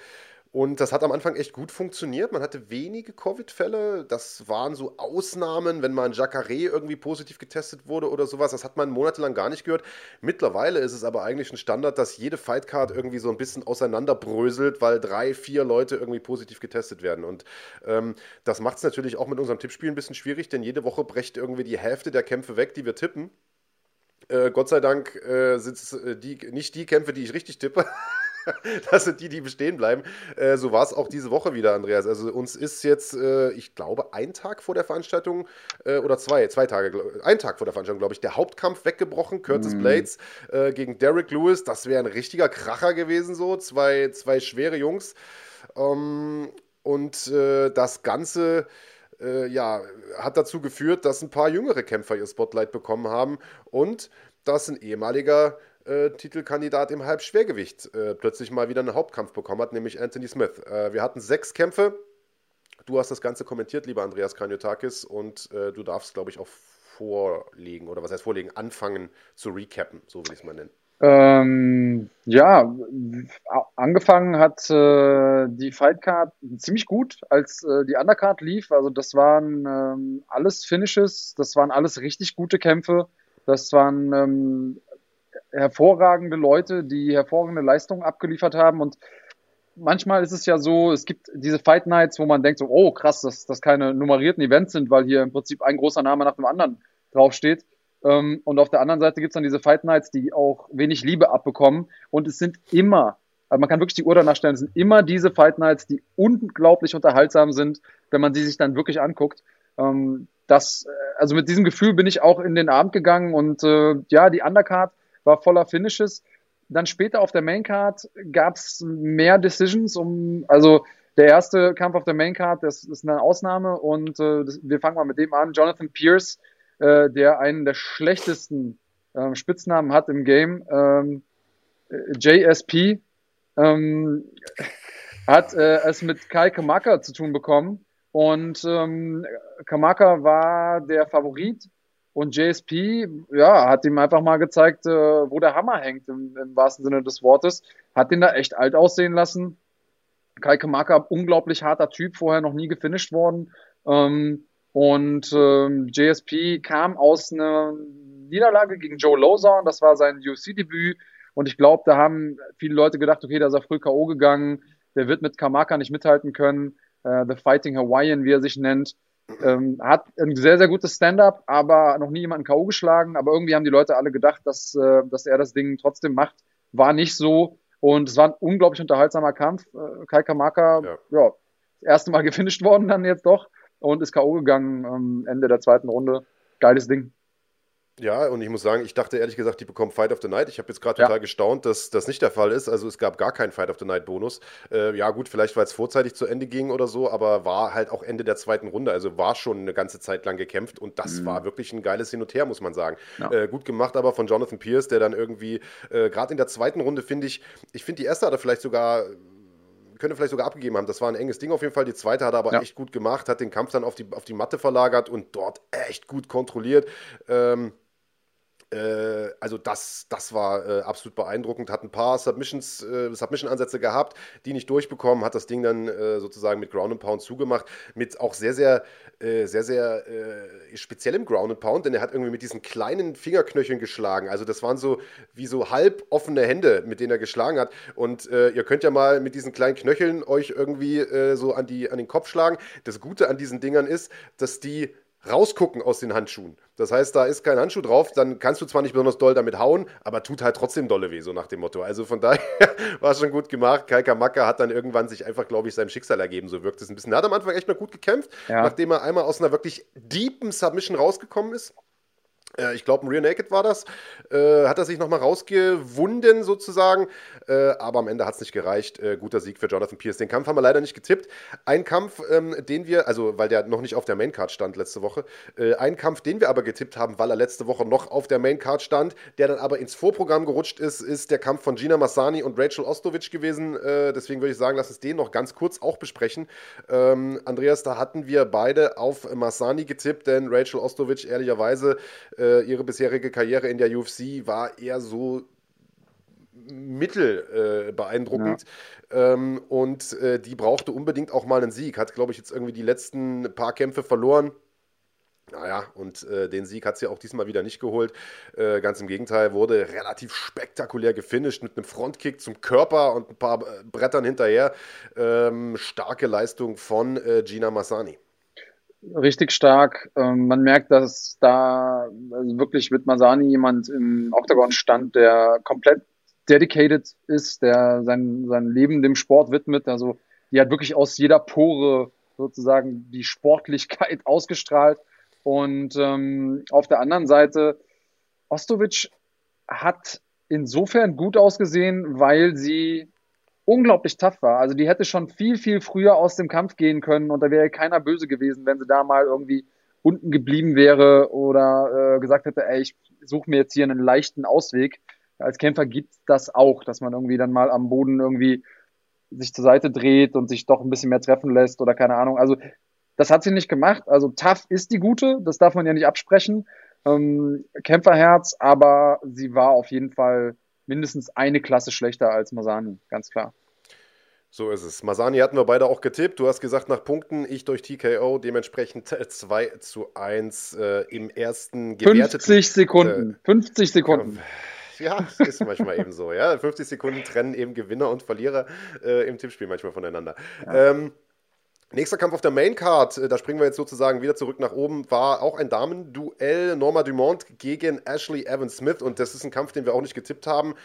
Und das hat am Anfang echt gut funktioniert. Man hatte wenige Covid-Fälle. Das waren so Ausnahmen, wenn mal ein Jacare irgendwie positiv getestet wurde oder sowas. Das hat man monatelang gar nicht gehört. Mittlerweile ist es aber eigentlich ein Standard, dass jede Fightcard irgendwie so ein bisschen auseinanderbröselt, weil drei, vier Leute irgendwie positiv getestet werden. Und ähm, das macht es natürlich auch mit unserem Tippspiel ein bisschen schwierig, denn jede Woche brecht irgendwie die Hälfte der Kämpfe weg, die wir tippen. Äh, Gott sei Dank äh, sind es äh, die, nicht die Kämpfe, die ich richtig tippe. das sind die, die bestehen bleiben. Äh, so war es auch diese Woche wieder, Andreas. Also uns ist jetzt, äh, ich glaube, ein Tag vor der Veranstaltung äh, oder zwei, zwei Tage, ein Tag vor der Veranstaltung, glaube ich, der Hauptkampf weggebrochen. Curtis mm. Blades äh, gegen Derek Lewis. Das wäre ein richtiger Kracher gewesen, so. Zwei, zwei schwere Jungs. Ähm, und äh, das Ganze äh, ja, hat dazu geführt, dass ein paar jüngere Kämpfer ihr Spotlight bekommen haben und dass ein ehemaliger äh, Titelkandidat im Halbschwergewicht äh, plötzlich mal wieder einen Hauptkampf bekommen hat, nämlich Anthony Smith. Äh, wir hatten sechs Kämpfe. Du hast das Ganze kommentiert, lieber Andreas Kranjotakis, und äh, du darfst, glaube ich, auch vorlegen, oder was heißt vorlegen, anfangen zu recappen, so will ich es mal nennen. Ähm, ja, angefangen hat äh, die Fightcard ziemlich gut, als die Undercard lief. Also das waren ähm, alles Finishes, das waren alles richtig gute Kämpfe. Das waren ähm, hervorragende Leute, die hervorragende Leistungen abgeliefert haben und manchmal ist es ja so, es gibt diese Fight Nights, wo man denkt so, oh krass, dass das keine nummerierten Events sind, weil hier im Prinzip ein großer Name nach dem anderen draufsteht. Ähm, und auf der anderen Seite gibt es dann diese Fight Nights, die auch wenig Liebe abbekommen. Und es sind immer, also man kann wirklich die Uhr danach stellen, es sind immer diese Fight Nights, die unglaublich unterhaltsam sind, wenn man sie sich dann wirklich anguckt. Ähm, das, äh, also mit diesem Gefühl bin ich auch in den Abend gegangen und äh, ja, die Undercard war voller Finishes. Dann später auf der Maincard gab es mehr Decisions, um, also der erste Kampf auf der Maincard, das ist eine Ausnahme und äh, das, wir fangen mal mit dem an. Jonathan Pierce, äh, der einen der schlechtesten ähm, Spitznamen hat im Game, ähm, JSP, ähm, hat äh, es mit Kai Kamaka zu tun bekommen. Und ähm, Kamaka war der Favorit und JSP, ja, hat ihm einfach mal gezeigt, äh, wo der Hammer hängt, im, im wahrsten Sinne des Wortes. Hat ihn da echt alt aussehen lassen. Kai Kamaka, unglaublich harter Typ, vorher noch nie gefinisht worden. Ähm, und ähm, JSP kam aus einer Niederlage gegen Joe Lozon, das war sein UFC-Debüt. Und ich glaube, da haben viele Leute gedacht, okay, da ist er früh K.O. gegangen, der wird mit Kamaka nicht mithalten können. Äh, The Fighting Hawaiian, wie er sich nennt. Ähm, hat ein sehr, sehr gutes Stand-up, aber noch nie jemanden K.O. geschlagen. Aber irgendwie haben die Leute alle gedacht, dass, äh, dass er das Ding trotzdem macht. War nicht so. Und es war ein unglaublich unterhaltsamer Kampf. Äh, Kai Kamaka, ja. ja, das erste Mal gefinisht worden dann jetzt doch und ist K.O. gegangen am Ende der zweiten Runde. Geiles Ding. Ja, und ich muss sagen, ich dachte ehrlich gesagt, die bekommen Fight of the Night. Ich habe jetzt gerade ja. total gestaunt, dass das nicht der Fall ist. Also es gab gar keinen Fight of the Night Bonus. Äh, ja gut, vielleicht weil es vorzeitig zu Ende ging oder so, aber war halt auch Ende der zweiten Runde. Also war schon eine ganze Zeit lang gekämpft und das mhm. war wirklich ein geiles Hin und Her, muss man sagen. Ja. Äh, gut gemacht aber von Jonathan Pierce, der dann irgendwie, äh, gerade in der zweiten Runde finde ich, ich finde die erste hat er vielleicht sogar könnte vielleicht sogar abgegeben haben. Das war ein enges Ding auf jeden Fall. Die zweite hat er aber ja. echt gut gemacht, hat den Kampf dann auf die, auf die Matte verlagert und dort echt gut kontrolliert. Ähm, äh, also das, das war äh, absolut beeindruckend. Hat ein paar Submissions, äh, Submission-Ansätze gehabt, die nicht durchbekommen, hat das Ding dann äh, sozusagen mit Ground and Pound zugemacht, mit auch sehr, sehr, äh, sehr, sehr äh, speziellem Ground and Pound, denn er hat irgendwie mit diesen kleinen Fingerknöcheln geschlagen. Also das waren so wie so halb offene Hände, mit denen er geschlagen hat. Und ihr könnt ja mal mit diesen kleinen Knöcheln euch irgendwie so an, die, an den Kopf schlagen. Das Gute an diesen Dingern ist, dass die rausgucken aus den Handschuhen. Das heißt, da ist kein Handschuh drauf, dann kannst du zwar nicht besonders doll damit hauen, aber tut halt trotzdem dolle weh, so nach dem Motto. Also von daher war es schon gut gemacht. Kai Kamaka hat dann irgendwann sich einfach, glaube ich, seinem Schicksal ergeben, so wirkt es ein bisschen. Er hat am Anfang echt mal gut gekämpft, ja. nachdem er einmal aus einer wirklich deepen Submission rausgekommen ist. Äh, ich glaube, ein Rear Naked war das. Äh, hat er sich nochmal rausgewunden sozusagen. Äh, aber am Ende hat es nicht gereicht. Äh, guter Sieg für Jonathan Pierce. Den Kampf haben wir leider nicht getippt. Ein Kampf, ähm, den wir, also weil der noch nicht auf der Maincard stand letzte Woche. Äh, ein Kampf, den wir aber getippt haben, weil er letzte Woche noch auf der Maincard stand, der dann aber ins Vorprogramm gerutscht ist, ist der Kampf von Gina Massani und Rachel Ostovic gewesen. Äh, deswegen würde ich sagen, lass uns den noch ganz kurz auch besprechen. Ähm, Andreas, da hatten wir beide auf Massani getippt, denn Rachel Ostovic ehrlicherweise äh, ihre bisherige Karriere in der UFC war eher so mittel äh, beeindruckend. Ja. Ähm, und äh, die brauchte unbedingt auch mal einen Sieg. Hat, glaube ich, jetzt irgendwie die letzten paar Kämpfe verloren. Naja, und äh, den Sieg hat sie auch diesmal wieder nicht geholt. Äh, ganz im Gegenteil, wurde relativ spektakulär gefinisht mit einem Frontkick zum Körper und ein paar äh, Brettern hinterher. Ähm, starke Leistung von äh, Gina Massani richtig stark. Ähm, man merkt, dass da also wirklich mit Masani jemand im Octagon stand, der komplett dedicated ist, der sein, sein Leben dem Sport widmet. Also die hat wirklich aus jeder Pore sozusagen die Sportlichkeit ausgestrahlt. Und ähm, auf der anderen Seite, Ostovic hat insofern gut ausgesehen, weil sie unglaublich tough war. Also die hätte schon viel, viel früher aus dem Kampf gehen können und da wäre keiner böse gewesen, wenn sie da mal irgendwie unten geblieben wäre oder äh, gesagt hätte, ey, ich suche mir jetzt hier einen leichten Ausweg. Als Kämpfer gibt das auch, dass man irgendwie dann mal am Boden irgendwie sich zur Seite dreht und sich doch ein bisschen mehr treffen lässt oder keine Ahnung. Also das hat sie nicht gemacht. Also tough ist die gute, das darf man ja nicht absprechen. Ähm, Kämpferherz, aber sie war auf jeden Fall mindestens eine Klasse schlechter als Masani, ganz klar. So ist es. Masani hatten wir beide auch getippt. Du hast gesagt nach Punkten, ich durch TKO, dementsprechend 2 zu 1 äh, im ersten gewerteten. 50 Sekunden. Äh, 50 Sekunden. Ja, ist manchmal eben so. Ja? 50 Sekunden trennen eben Gewinner und Verlierer äh, im Tippspiel manchmal voneinander. Ja. Ähm, Nächster Kampf auf der Main Card, äh, da springen wir jetzt sozusagen wieder zurück nach oben, war auch ein Damenduell. Norma Dumont gegen Ashley Evans Smith und das ist ein Kampf, den wir auch nicht getippt haben.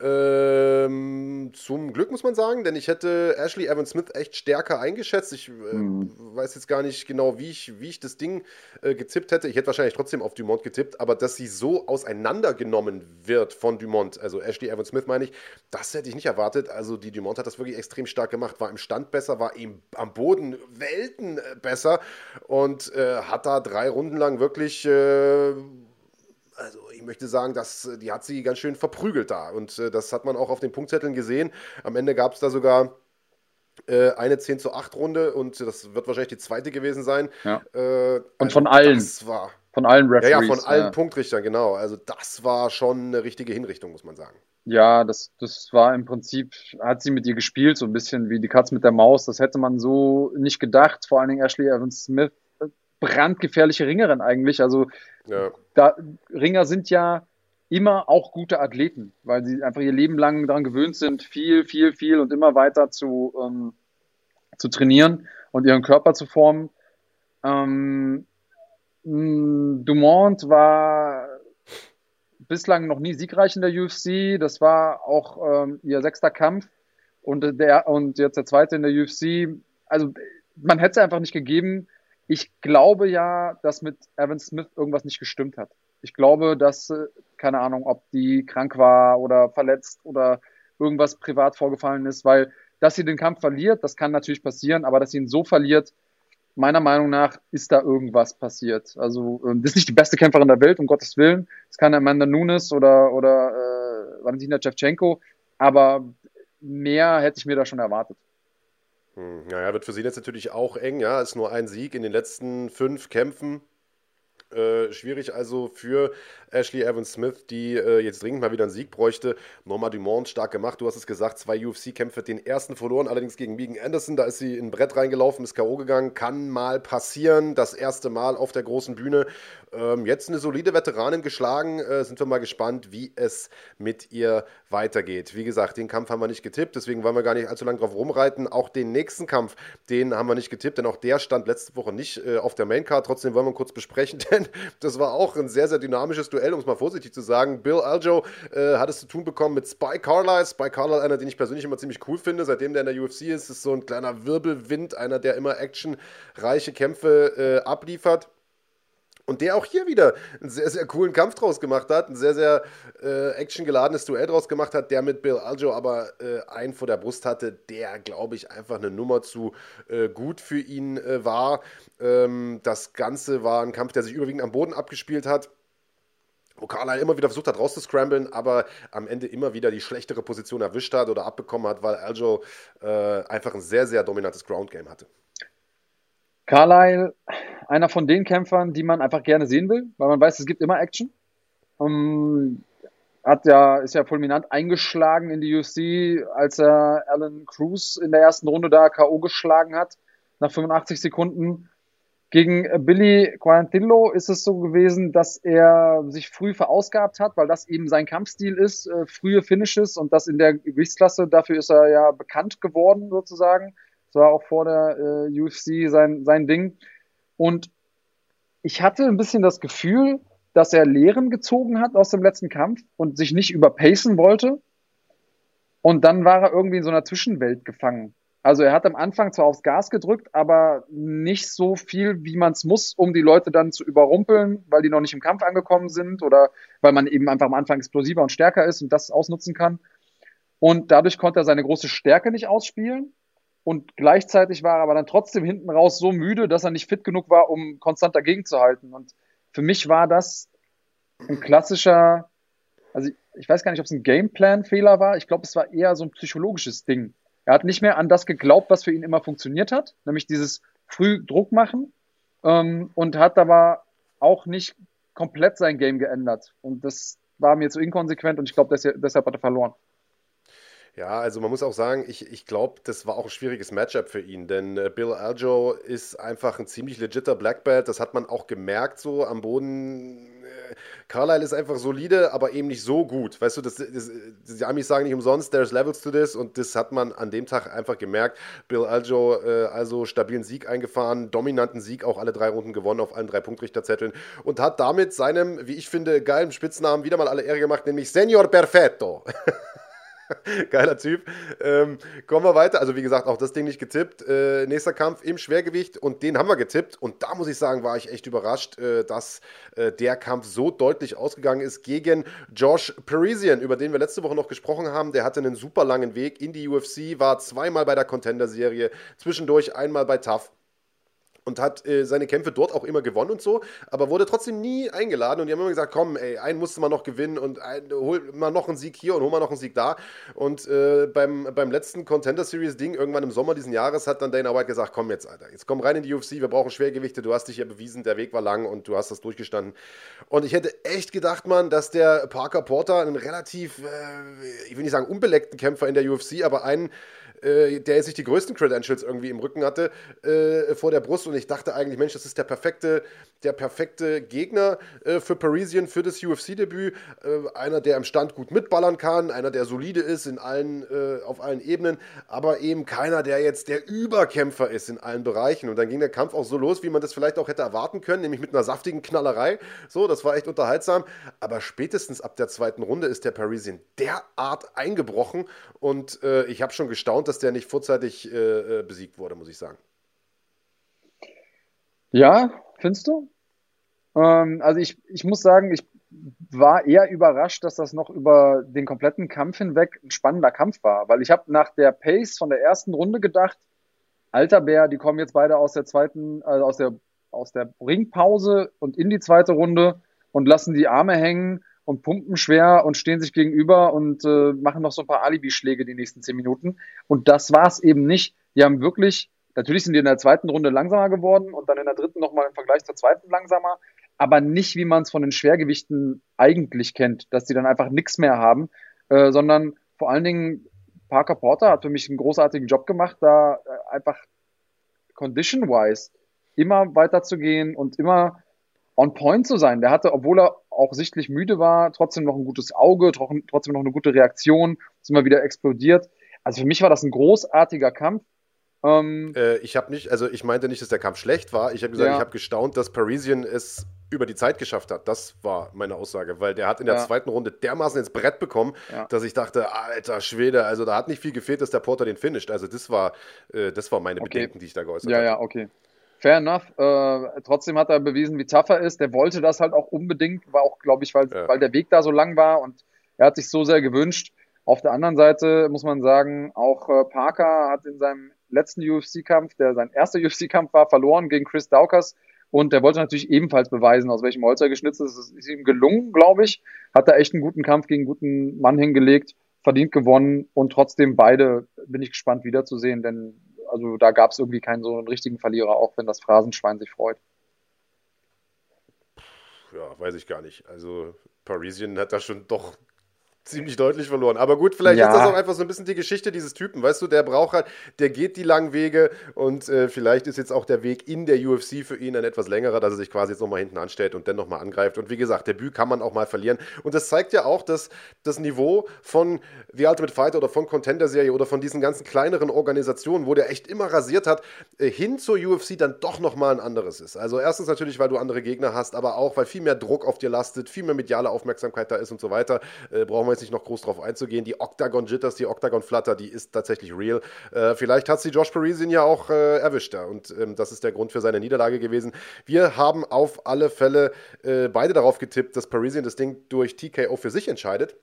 Ähm, zum Glück muss man sagen, denn ich hätte Ashley Evans Smith echt stärker eingeschätzt. Ich äh, mhm. weiß jetzt gar nicht genau, wie ich, wie ich das Ding äh, getippt hätte. Ich hätte wahrscheinlich trotzdem auf Dumont getippt, aber dass sie so auseinandergenommen wird von Dumont, also Ashley Evans Smith meine ich, das hätte ich nicht erwartet. Also die Dumont hat das wirklich extrem stark gemacht, war im Stand besser, war eben am Boden Welten äh, besser und äh, hat da drei Runden lang wirklich. Äh, also ich möchte sagen, dass, die hat sie ganz schön verprügelt da. Und äh, das hat man auch auf den Punktzetteln gesehen. Am Ende gab es da sogar äh, eine 10 zu 8 Runde und das wird wahrscheinlich die zweite gewesen sein. Ja. Äh, und also von allen. Das war, von allen Referees. Ja, ja, von allen ja. Punktrichtern, genau. Also das war schon eine richtige Hinrichtung, muss man sagen. Ja, das, das war im Prinzip, hat sie mit ihr gespielt, so ein bisschen wie die Katz mit der Maus. Das hätte man so nicht gedacht. Vor allen Dingen Ashley Evans Smith, brandgefährliche Ringerin eigentlich. Also ja. da, Ringer sind ja immer auch gute Athleten, weil sie einfach ihr Leben lang daran gewöhnt sind, viel, viel, viel und immer weiter zu, ähm, zu trainieren und ihren Körper zu formen. Ähm, Dumont war bislang noch nie siegreich in der UFC. Das war auch ähm, ihr sechster Kampf und der und jetzt der zweite in der UFC. Also man hätte es einfach nicht gegeben. Ich glaube ja, dass mit Evan Smith irgendwas nicht gestimmt hat. Ich glaube, dass, äh, keine Ahnung, ob die krank war oder verletzt oder irgendwas privat vorgefallen ist, weil dass sie den Kampf verliert, das kann natürlich passieren, aber dass sie ihn so verliert, meiner Meinung nach ist da irgendwas passiert. Also ähm, das ist nicht die beste Kämpferin der Welt, um Gottes Willen. Es kann Amanda Nunes oder, oder äh, Valentina Shevchenko, aber mehr hätte ich mir da schon erwartet. Hm, naja, wird für sie jetzt natürlich auch eng, ja. Ist nur ein Sieg in den letzten fünf Kämpfen. Äh, schwierig also für Ashley Evans Smith, die äh, jetzt dringend mal wieder einen Sieg bräuchte. Norma Dumont stark gemacht, du hast es gesagt, zwei UFC-Kämpfe, den ersten verloren, allerdings gegen Megan Anderson, da ist sie in ein Brett reingelaufen, ist K.O. gegangen, kann mal passieren, das erste Mal auf der großen Bühne. Ähm, jetzt eine solide Veteranin geschlagen, äh, sind wir mal gespannt, wie es mit ihr weitergeht. Wie gesagt, den Kampf haben wir nicht getippt, deswegen wollen wir gar nicht allzu lange drauf rumreiten. Auch den nächsten Kampf, den haben wir nicht getippt, denn auch der stand letzte Woche nicht äh, auf der Maincard, trotzdem wollen wir kurz besprechen, denn das war auch ein sehr, sehr dynamisches Duell Duell, um es mal vorsichtig zu sagen. Bill Aljo äh, hat es zu tun bekommen mit Spy Carlisle. Spy Carlisle, einer, den ich persönlich immer ziemlich cool finde, seitdem der in der UFC ist, ist so ein kleiner Wirbelwind, einer, der immer actionreiche Kämpfe äh, abliefert. Und der auch hier wieder einen sehr, sehr coolen Kampf draus gemacht hat, ein sehr, sehr äh, actiongeladenes Duell draus gemacht hat, der mit Bill Aljo aber äh, einen vor der Brust hatte, der, glaube ich, einfach eine Nummer zu äh, gut für ihn äh, war. Ähm, das Ganze war ein Kampf, der sich überwiegend am Boden abgespielt hat wo Carlyle immer wieder versucht hat rauszuscramblen, aber am Ende immer wieder die schlechtere Position erwischt hat oder abbekommen hat, weil Aljo äh, einfach ein sehr, sehr dominantes Ground-Game hatte. Carlyle, einer von den Kämpfern, die man einfach gerne sehen will, weil man weiß, es gibt immer Action. Um, hat ja, ist ja fulminant eingeschlagen in die UFC, als er Alan Cruz in der ersten Runde da K.O. geschlagen hat, nach 85 Sekunden. Gegen äh, Billy Quarantillo ist es so gewesen, dass er sich früh verausgabt hat, weil das eben sein Kampfstil ist, äh, frühe Finishes und das in der Gewichtsklasse, dafür ist er ja bekannt geworden sozusagen. Das war auch vor der äh, UFC sein, sein Ding. Und ich hatte ein bisschen das Gefühl, dass er Lehren gezogen hat aus dem letzten Kampf und sich nicht überpacen wollte. Und dann war er irgendwie in so einer Zwischenwelt gefangen. Also er hat am Anfang zwar aufs Gas gedrückt, aber nicht so viel, wie man es muss, um die Leute dann zu überrumpeln, weil die noch nicht im Kampf angekommen sind oder weil man eben einfach am Anfang explosiver und stärker ist und das ausnutzen kann. Und dadurch konnte er seine große Stärke nicht ausspielen. Und gleichzeitig war er aber dann trotzdem hinten raus so müde, dass er nicht fit genug war, um konstant dagegen zu halten. Und für mich war das ein klassischer, also ich weiß gar nicht, ob es ein Gameplan-Fehler war. Ich glaube, es war eher so ein psychologisches Ding er hat nicht mehr an das geglaubt, was für ihn immer funktioniert hat, nämlich dieses früh Druck machen ähm, und hat aber auch nicht komplett sein Game geändert. Und das war mir zu inkonsequent und ich glaube, deshalb hat er verloren. Ja, also man muss auch sagen, ich, ich glaube, das war auch ein schwieriges Matchup für ihn, denn äh, Bill Aljo ist einfach ein ziemlich legitter Black Belt, das hat man auch gemerkt so am Boden. Carlyle ist einfach solide, aber eben nicht so gut. Weißt du, das, das, die Amis sagen nicht umsonst, there's levels to this und das hat man an dem Tag einfach gemerkt. Bill Aljo äh, also stabilen Sieg eingefahren, dominanten Sieg, auch alle drei Runden gewonnen auf allen drei Punktrichterzetteln und hat damit seinem, wie ich finde, geilen Spitznamen wieder mal alle Ehre gemacht, nämlich Senor Perfetto. Geiler Typ. Ähm, kommen wir weiter. Also, wie gesagt, auch das Ding nicht getippt. Äh, nächster Kampf im Schwergewicht und den haben wir getippt. Und da muss ich sagen, war ich echt überrascht, äh, dass äh, der Kampf so deutlich ausgegangen ist gegen Josh Parisian, über den wir letzte Woche noch gesprochen haben. Der hatte einen super langen Weg in die UFC, war zweimal bei der Contender-Serie, zwischendurch einmal bei TAF und hat äh, seine Kämpfe dort auch immer gewonnen und so, aber wurde trotzdem nie eingeladen und die haben immer gesagt, komm, ey, einen musste man noch gewinnen und ein, hol mal noch einen Sieg hier und hol mal noch einen Sieg da. Und äh, beim, beim letzten Contender Series Ding irgendwann im Sommer diesen Jahres hat dann Dana White gesagt, komm jetzt, Alter, jetzt komm rein in die UFC, wir brauchen Schwergewichte, du hast dich ja bewiesen, der Weg war lang und du hast das durchgestanden. Und ich hätte echt gedacht, man, dass der Parker Porter einen relativ, äh, ich will nicht sagen unbeleckten Kämpfer in der UFC, aber einen äh, der sich die größten Credentials irgendwie im Rücken hatte, äh, vor der Brust. Und ich dachte eigentlich, Mensch, das ist der perfekte, der perfekte Gegner äh, für Parisian, für das UFC-Debüt. Äh, einer, der im Stand gut mitballern kann, einer, der solide ist in allen, äh, auf allen Ebenen, aber eben keiner, der jetzt der Überkämpfer ist in allen Bereichen. Und dann ging der Kampf auch so los, wie man das vielleicht auch hätte erwarten können, nämlich mit einer saftigen Knallerei. So, das war echt unterhaltsam. Aber spätestens ab der zweiten Runde ist der Parisian derart eingebrochen und äh, ich habe schon gestaunt, dass der nicht vorzeitig äh, äh, besiegt wurde, muss ich sagen. Ja, findest du? Ähm, also ich, ich muss sagen, ich war eher überrascht, dass das noch über den kompletten Kampf hinweg ein spannender Kampf war, weil ich habe nach der Pace von der ersten Runde gedacht, alter Bär, die kommen jetzt beide aus der zweiten, also aus der aus der Ringpause und in die zweite Runde und lassen die Arme hängen und pumpen schwer und stehen sich gegenüber und äh, machen noch so ein paar Alibi-Schläge die nächsten zehn Minuten. Und das war es eben nicht. Die haben wirklich, natürlich sind die in der zweiten Runde langsamer geworden und dann in der dritten nochmal im Vergleich zur zweiten langsamer, aber nicht, wie man es von den Schwergewichten eigentlich kennt, dass die dann einfach nichts mehr haben, äh, sondern vor allen Dingen Parker Porter hat für mich einen großartigen Job gemacht, da äh, einfach condition-wise immer weiterzugehen und immer on point zu sein. Der hatte, obwohl er auch sichtlich müde war, trotzdem noch ein gutes Auge, trotzdem noch eine gute Reaktion, ist immer wieder explodiert. Also für mich war das ein großartiger Kampf. Ähm, äh, ich habe nicht, also ich meinte nicht, dass der Kampf schlecht war. Ich habe gesagt, ja. ich habe gestaunt, dass Parisian es über die Zeit geschafft hat. Das war meine Aussage, weil der hat in der ja. zweiten Runde dermaßen ins Brett bekommen, ja. dass ich dachte, alter Schwede, also da hat nicht viel gefehlt, dass der Porter den finisht. Also das war, äh, das war meine okay. Bedenken, die ich da geäußert habe. Ja, ja, okay. Fair enough. Äh, trotzdem hat er bewiesen, wie tough er ist. Der wollte das halt auch unbedingt, war auch, glaube ich, weil, ja. weil der Weg da so lang war und er hat sich so sehr gewünscht. Auf der anderen Seite muss man sagen, auch äh, Parker hat in seinem letzten UFC-Kampf, der sein erster UFC-Kampf war, verloren gegen Chris Daukers. Und der wollte natürlich ebenfalls beweisen, aus welchem Holz er geschnitzt ist. Es ist ihm gelungen, glaube ich. Hat da echt einen guten Kampf gegen einen guten Mann hingelegt, verdient gewonnen und trotzdem beide bin ich gespannt wiederzusehen, denn also da gab es irgendwie keinen so einen richtigen Verlierer, auch wenn das Phrasenschwein sich freut. Ja, weiß ich gar nicht. Also Parisian hat da schon doch ziemlich deutlich verloren. Aber gut, vielleicht ja. ist das auch einfach so ein bisschen die Geschichte dieses Typen. Weißt du, der braucht halt, der geht die langen Wege und äh, vielleicht ist jetzt auch der Weg in der UFC für ihn ein etwas längerer, dass er sich quasi jetzt nochmal hinten anstellt und dann nochmal angreift. Und wie gesagt, Debüt kann man auch mal verlieren. Und das zeigt ja auch, dass das Niveau von The Ultimate Fighter oder von Contender-Serie oder von diesen ganzen kleineren Organisationen, wo der echt immer rasiert hat, äh, hin zur UFC dann doch nochmal ein anderes ist. Also erstens natürlich, weil du andere Gegner hast, aber auch, weil viel mehr Druck auf dir lastet, viel mehr mediale Aufmerksamkeit da ist und so weiter. Äh, brauchen wir jetzt nicht noch groß drauf einzugehen. Die Octagon Jitters, die Octagon Flutter, die ist tatsächlich real. Äh, vielleicht hat sie Josh Parisian ja auch äh, erwischt da und ähm, das ist der Grund für seine Niederlage gewesen. Wir haben auf alle Fälle äh, beide darauf getippt, dass Parisian das Ding durch TKO für sich entscheidet.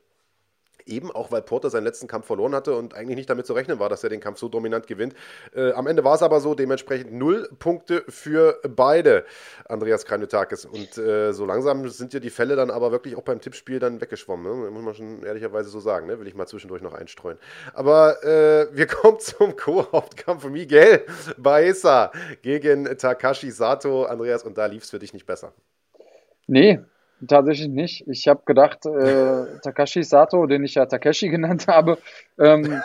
Eben auch, weil Porter seinen letzten Kampf verloren hatte und eigentlich nicht damit zu rechnen war, dass er den Kampf so dominant gewinnt. Äh, am Ende war es aber so, dementsprechend null Punkte für beide, Andreas Kranjotakis. Und äh, so langsam sind ja die Fälle dann aber wirklich auch beim Tippspiel dann weggeschwommen. Ne? Muss man schon ehrlicherweise so sagen, ne? will ich mal zwischendurch noch einstreuen. Aber äh, wir kommen zum Co-Hauptkampf Miguel Baeza gegen Takashi Sato. Andreas, und da lief es für dich nicht besser. Nee, Tatsächlich nicht. Ich habe gedacht, äh, Takashi Sato, den ich ja Takeshi genannt habe, ähm,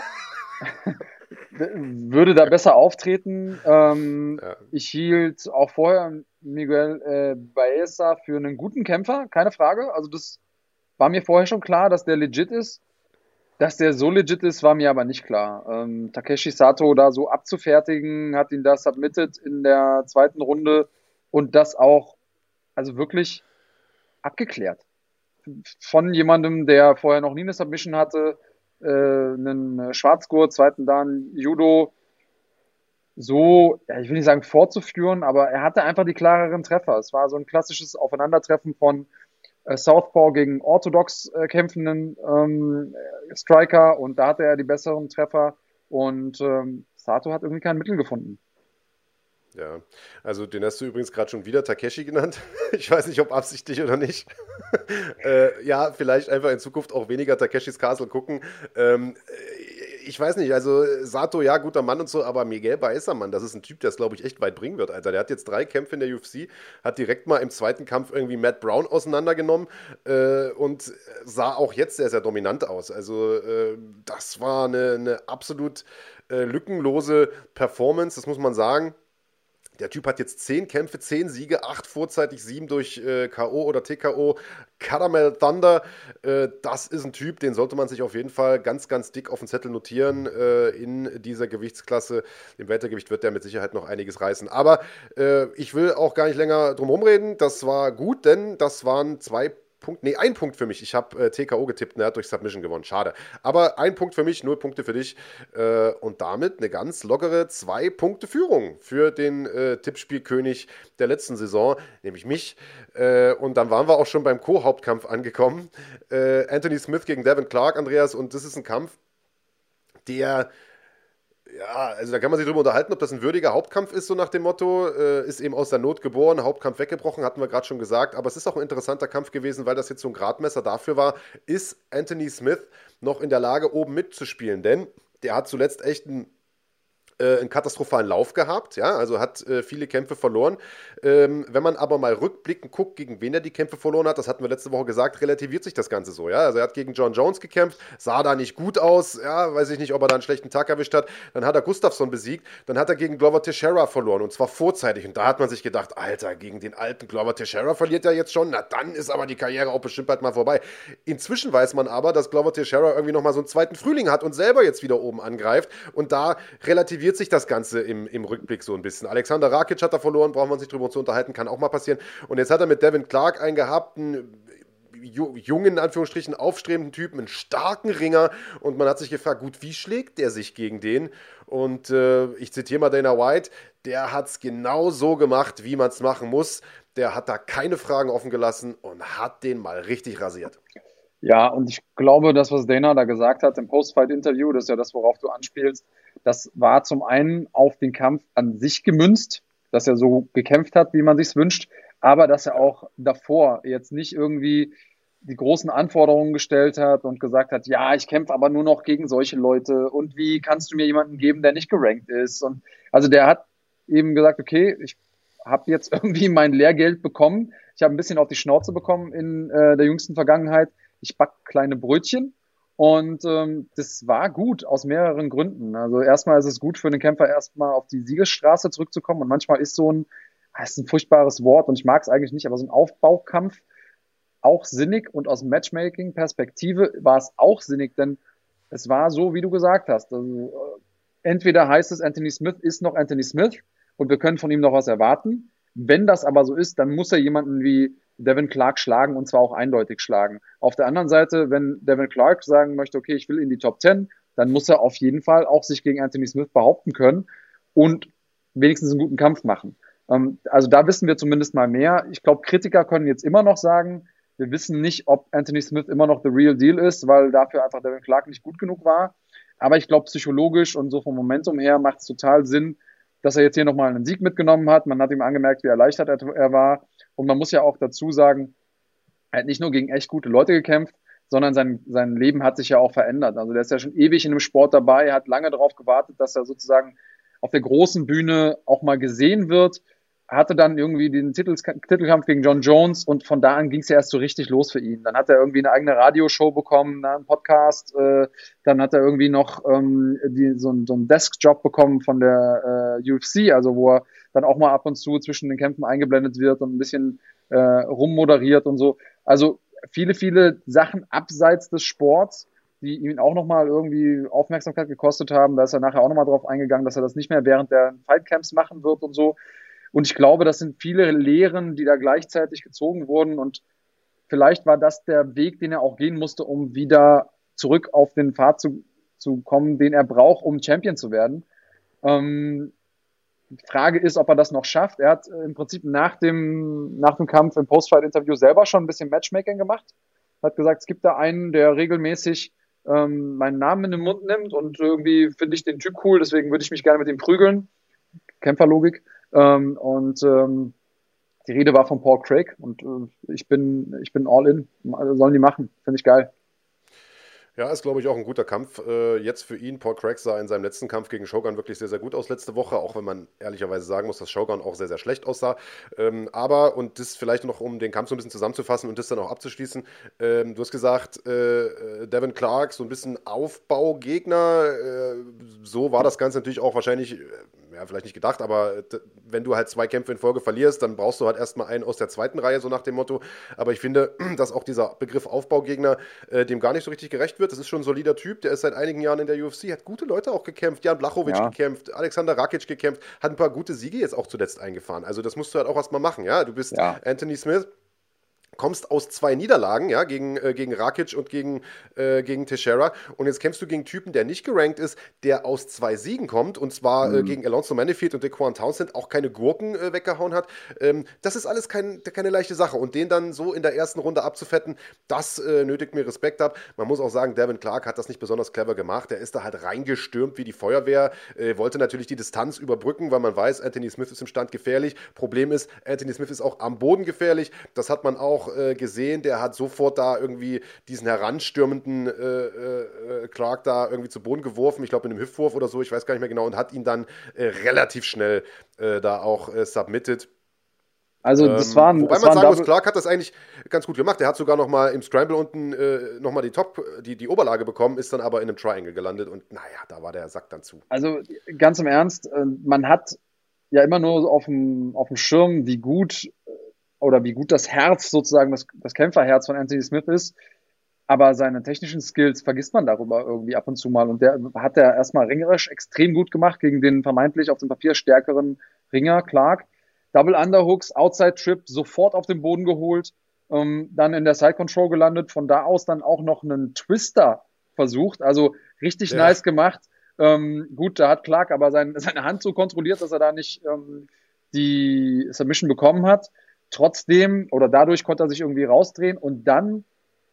würde da besser auftreten. Ähm, ja. Ich hielt auch vorher Miguel äh, Baeza für einen guten Kämpfer, keine Frage. Also das war mir vorher schon klar, dass der legit ist. Dass der so legit ist, war mir aber nicht klar. Ähm, Takeshi Sato da so abzufertigen, hat ihn da submitted in der zweiten Runde und das auch, also wirklich abgeklärt. Von jemandem, der vorher noch nie eine Submission hatte, äh, einen Schwarzgurt, zweiten Dan Judo, so, ja, ich will nicht sagen vorzuführen, aber er hatte einfach die klareren Treffer. Es war so ein klassisches Aufeinandertreffen von äh, Southpaw gegen orthodox äh, kämpfenden ähm, Striker und da hatte er die besseren Treffer und ähm, Sato hat irgendwie kein Mittel gefunden. Ja, also den hast du übrigens gerade schon wieder Takeshi genannt. Ich weiß nicht, ob absichtlich oder nicht. äh, ja, vielleicht einfach in Zukunft auch weniger Takeshis Castle gucken. Ähm, ich weiß nicht, also Sato, ja, guter Mann und so, aber Miguel Baeza, Mann, das ist ein Typ, der es, glaube ich, echt weit bringen wird, Alter. Der hat jetzt drei Kämpfe in der UFC, hat direkt mal im zweiten Kampf irgendwie Matt Brown auseinandergenommen äh, und sah auch jetzt sehr, sehr dominant aus. Also äh, das war eine, eine absolut äh, lückenlose Performance, das muss man sagen. Der Typ hat jetzt 10 Kämpfe, 10 Siege, 8 vorzeitig, 7 durch äh, K.O. oder TKO. Caramel Thunder, äh, das ist ein Typ, den sollte man sich auf jeden Fall ganz, ganz dick auf den Zettel notieren. Äh, in dieser Gewichtsklasse, im Weltergewicht wird der mit Sicherheit noch einiges reißen. Aber äh, ich will auch gar nicht länger drum reden. Das war gut, denn das waren zwei Punkt, nee, ein Punkt für mich. Ich habe äh, TKO getippt und er hat durch Submission gewonnen. Schade. Aber ein Punkt für mich, null Punkte für dich. Äh, und damit eine ganz lockere zwei Punkte Führung für den äh, Tippspielkönig der letzten Saison, nämlich mich. Äh, und dann waren wir auch schon beim Co-Hauptkampf angekommen. Äh, Anthony Smith gegen Devin Clark, Andreas. Und das ist ein Kampf, der ja, also da kann man sich drüber unterhalten, ob das ein würdiger Hauptkampf ist, so nach dem Motto. Äh, ist eben aus der Not geboren, Hauptkampf weggebrochen, hatten wir gerade schon gesagt. Aber es ist auch ein interessanter Kampf gewesen, weil das jetzt so ein Gradmesser dafür war, ist Anthony Smith noch in der Lage, oben mitzuspielen? Denn der hat zuletzt echt einen äh, einen katastrophalen Lauf gehabt, ja, also hat äh, viele Kämpfe verloren. Ähm, wenn man aber mal rückblickend guckt, gegen wen er die Kämpfe verloren hat, das hatten wir letzte Woche gesagt, relativiert sich das Ganze so, ja. Also er hat gegen John Jones gekämpft, sah da nicht gut aus, ja, weiß ich nicht, ob er da einen schlechten Tag erwischt hat. Dann hat er Gustafsson besiegt, dann hat er gegen Glover Teixeira verloren und zwar vorzeitig. Und da hat man sich gedacht, Alter, gegen den alten Glover Teixeira verliert er jetzt schon, na dann ist aber die Karriere auch bestimmt bald mal vorbei. Inzwischen weiß man aber, dass Glover Teixeira irgendwie nochmal so einen zweiten Frühling hat und selber jetzt wieder oben angreift und da relativiert relativiert sich das Ganze im, im Rückblick so ein bisschen. Alexander Rakic hat er verloren, brauchen wir uns nicht drüber zu unterhalten, kann auch mal passieren. Und jetzt hat er mit Devin Clark einen gehabt, einen jungen, in Anführungsstrichen, aufstrebenden Typen, einen starken Ringer. Und man hat sich gefragt, gut, wie schlägt der sich gegen den? Und äh, ich zitiere mal Dana White, der hat es genau so gemacht, wie man es machen muss. Der hat da keine Fragen offen gelassen und hat den mal richtig rasiert. Ja, und ich glaube, das, was Dana da gesagt hat im Postfight-Interview, das ist ja das, worauf du anspielst, das war zum einen auf den Kampf an sich gemünzt, dass er so gekämpft hat, wie man sich's wünscht, aber dass er auch davor jetzt nicht irgendwie die großen Anforderungen gestellt hat und gesagt hat, ja, ich kämpfe aber nur noch gegen solche Leute und wie kannst du mir jemanden geben, der nicht gerankt ist? Und also der hat eben gesagt, okay, ich habe jetzt irgendwie mein Lehrgeld bekommen, ich habe ein bisschen auf die Schnauze bekommen in äh, der jüngsten Vergangenheit, ich back kleine Brötchen und ähm, das war gut aus mehreren Gründen. Also erstmal ist es gut für den Kämpfer erstmal auf die Siegesstraße zurückzukommen. Und manchmal ist so ein, das ist ein furchtbares Wort und ich mag es eigentlich nicht, aber so ein Aufbaukampf auch sinnig und aus Matchmaking-Perspektive war es auch sinnig, denn es war so, wie du gesagt hast. Also, äh, entweder heißt es, Anthony Smith ist noch Anthony Smith und wir können von ihm noch was erwarten. Wenn das aber so ist, dann muss er jemanden wie Devin Clark schlagen und zwar auch eindeutig schlagen. Auf der anderen Seite, wenn Devin Clark sagen möchte, okay, ich will in die Top 10, dann muss er auf jeden Fall auch sich gegen Anthony Smith behaupten können und wenigstens einen guten Kampf machen. Ähm, also da wissen wir zumindest mal mehr. Ich glaube, Kritiker können jetzt immer noch sagen, wir wissen nicht, ob Anthony Smith immer noch the real deal ist, weil dafür einfach Devin Clark nicht gut genug war. Aber ich glaube, psychologisch und so vom Momentum her macht es total Sinn, dass er jetzt hier nochmal einen Sieg mitgenommen hat. Man hat ihm angemerkt, wie erleichtert er, er war. Und man muss ja auch dazu sagen, er hat nicht nur gegen echt gute Leute gekämpft, sondern sein, sein Leben hat sich ja auch verändert. Also der ist ja schon ewig in dem Sport dabei, hat lange darauf gewartet, dass er sozusagen auf der großen Bühne auch mal gesehen wird hatte dann irgendwie den Titel, Titelkampf gegen John Jones und von da an ging es ja erst so richtig los für ihn. Dann hat er irgendwie eine eigene Radioshow bekommen, einen Podcast, äh, dann hat er irgendwie noch ähm, die, so, so einen Deskjob bekommen von der äh, UFC, also wo er dann auch mal ab und zu zwischen den Kämpfen eingeblendet wird und ein bisschen äh, rummoderiert und so. Also viele, viele Sachen abseits des Sports, die ihn auch nochmal irgendwie Aufmerksamkeit gekostet haben. Da ist er nachher auch nochmal drauf eingegangen, dass er das nicht mehr während der Fightcamps machen wird und so. Und ich glaube, das sind viele Lehren, die da gleichzeitig gezogen wurden. Und vielleicht war das der Weg, den er auch gehen musste, um wieder zurück auf den Pfad zu, zu kommen, den er braucht, um Champion zu werden. Ähm, Frage ist, ob er das noch schafft. Er hat im Prinzip nach dem, nach dem Kampf im Postfight-Interview selber schon ein bisschen Matchmaking gemacht. Hat gesagt, es gibt da einen, der regelmäßig ähm, meinen Namen in den Mund nimmt und irgendwie finde ich den Typ cool, deswegen würde ich mich gerne mit ihm prügeln. Kämpferlogik. Ähm, und ähm, die Rede war von Paul Craig und äh, ich bin, ich bin all in. Sollen die machen. Finde ich geil. Ja, ist, glaube ich, auch ein guter Kampf äh, jetzt für ihn. Paul Craig sah in seinem letzten Kampf gegen Shogun wirklich sehr, sehr gut aus letzte Woche, auch wenn man ehrlicherweise sagen muss, dass Shogun auch sehr, sehr schlecht aussah. Ähm, aber, und das vielleicht noch, um den Kampf so ein bisschen zusammenzufassen und das dann auch abzuschließen, ähm, du hast gesagt, äh, äh Devin Clark, so ein bisschen Aufbaugegner. Äh, so war das Ganze natürlich auch wahrscheinlich äh, ja, vielleicht nicht gedacht, aber wenn du halt zwei Kämpfe in Folge verlierst, dann brauchst du halt erstmal einen aus der zweiten Reihe, so nach dem Motto. Aber ich finde, dass auch dieser Begriff Aufbaugegner äh, dem gar nicht so richtig gerecht wird. Das ist schon ein solider Typ, der ist seit einigen Jahren in der UFC, hat gute Leute auch gekämpft. Jan Blachowicz ja. gekämpft, Alexander Rakic gekämpft, hat ein paar gute Siege jetzt auch zuletzt eingefahren. Also das musst du halt auch erstmal machen, ja. Du bist ja. Anthony Smith kommst aus zwei Niederlagen, ja, gegen, äh, gegen Rakic und gegen, äh, gegen Teixeira. Und jetzt kämpfst du gegen Typen, der nicht gerankt ist, der aus zwei Siegen kommt, und zwar äh, mhm. äh, gegen Alonso Manifield und Dequan Townsend auch keine Gurken äh, weggehauen hat. Ähm, das ist alles kein, keine leichte Sache. Und den dann so in der ersten Runde abzufetten, das äh, nötigt mir Respekt ab. Man muss auch sagen, Devin Clark hat das nicht besonders clever gemacht. Der ist da halt reingestürmt wie die Feuerwehr, wollte natürlich die Distanz überbrücken, weil man weiß, Anthony Smith ist im Stand gefährlich. Problem ist, Anthony Smith ist auch am Boden gefährlich. Das hat man auch auch äh, gesehen, der hat sofort da irgendwie diesen heranstürmenden äh, äh, Clark da irgendwie zu Boden geworfen, ich glaube in einem Hüftwurf oder so, ich weiß gar nicht mehr genau, und hat ihn dann äh, relativ schnell äh, da auch äh, submitted. Also das ähm, waren. Wobei das man sagen muss, Clark hat das eigentlich ganz gut gemacht. Er hat sogar noch mal im Scramble unten äh, noch mal die Top, die, die Oberlage bekommen, ist dann aber in einem Triangle gelandet und naja, da war der Sack dann zu. Also ganz im Ernst, man hat ja immer nur auf dem, auf dem Schirm, wie gut oder wie gut das Herz sozusagen, das, das Kämpferherz von Anthony Smith ist. Aber seine technischen Skills vergisst man darüber irgendwie ab und zu mal. Und der hat er erstmal ringerisch extrem gut gemacht gegen den vermeintlich auf dem Papier stärkeren Ringer Clark. Double Underhooks, Outside Trip, sofort auf den Boden geholt, ähm, dann in der Side Control gelandet, von da aus dann auch noch einen Twister versucht. Also richtig ja. nice gemacht. Ähm, gut, da hat Clark aber sein, seine Hand so kontrolliert, dass er da nicht ähm, die Submission bekommen hat. Trotzdem oder dadurch konnte er sich irgendwie rausdrehen und dann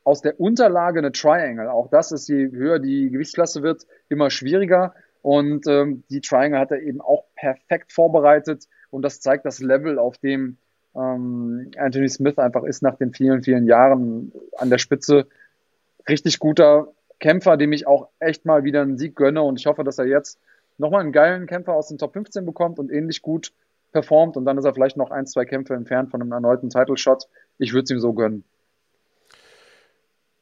aus der Unterlage eine Triangle. Auch das ist, je höher die Gewichtsklasse wird, immer schwieriger. Und ähm, die Triangle hat er eben auch perfekt vorbereitet. Und das zeigt das Level, auf dem ähm, Anthony Smith einfach ist nach den vielen, vielen Jahren an der Spitze. Richtig guter Kämpfer, dem ich auch echt mal wieder einen Sieg gönne. Und ich hoffe, dass er jetzt nochmal einen geilen Kämpfer aus den Top 15 bekommt und ähnlich gut performt und dann ist er vielleicht noch ein, zwei Kämpfe entfernt von einem erneuten Title-Shot. Ich würde es ihm so gönnen.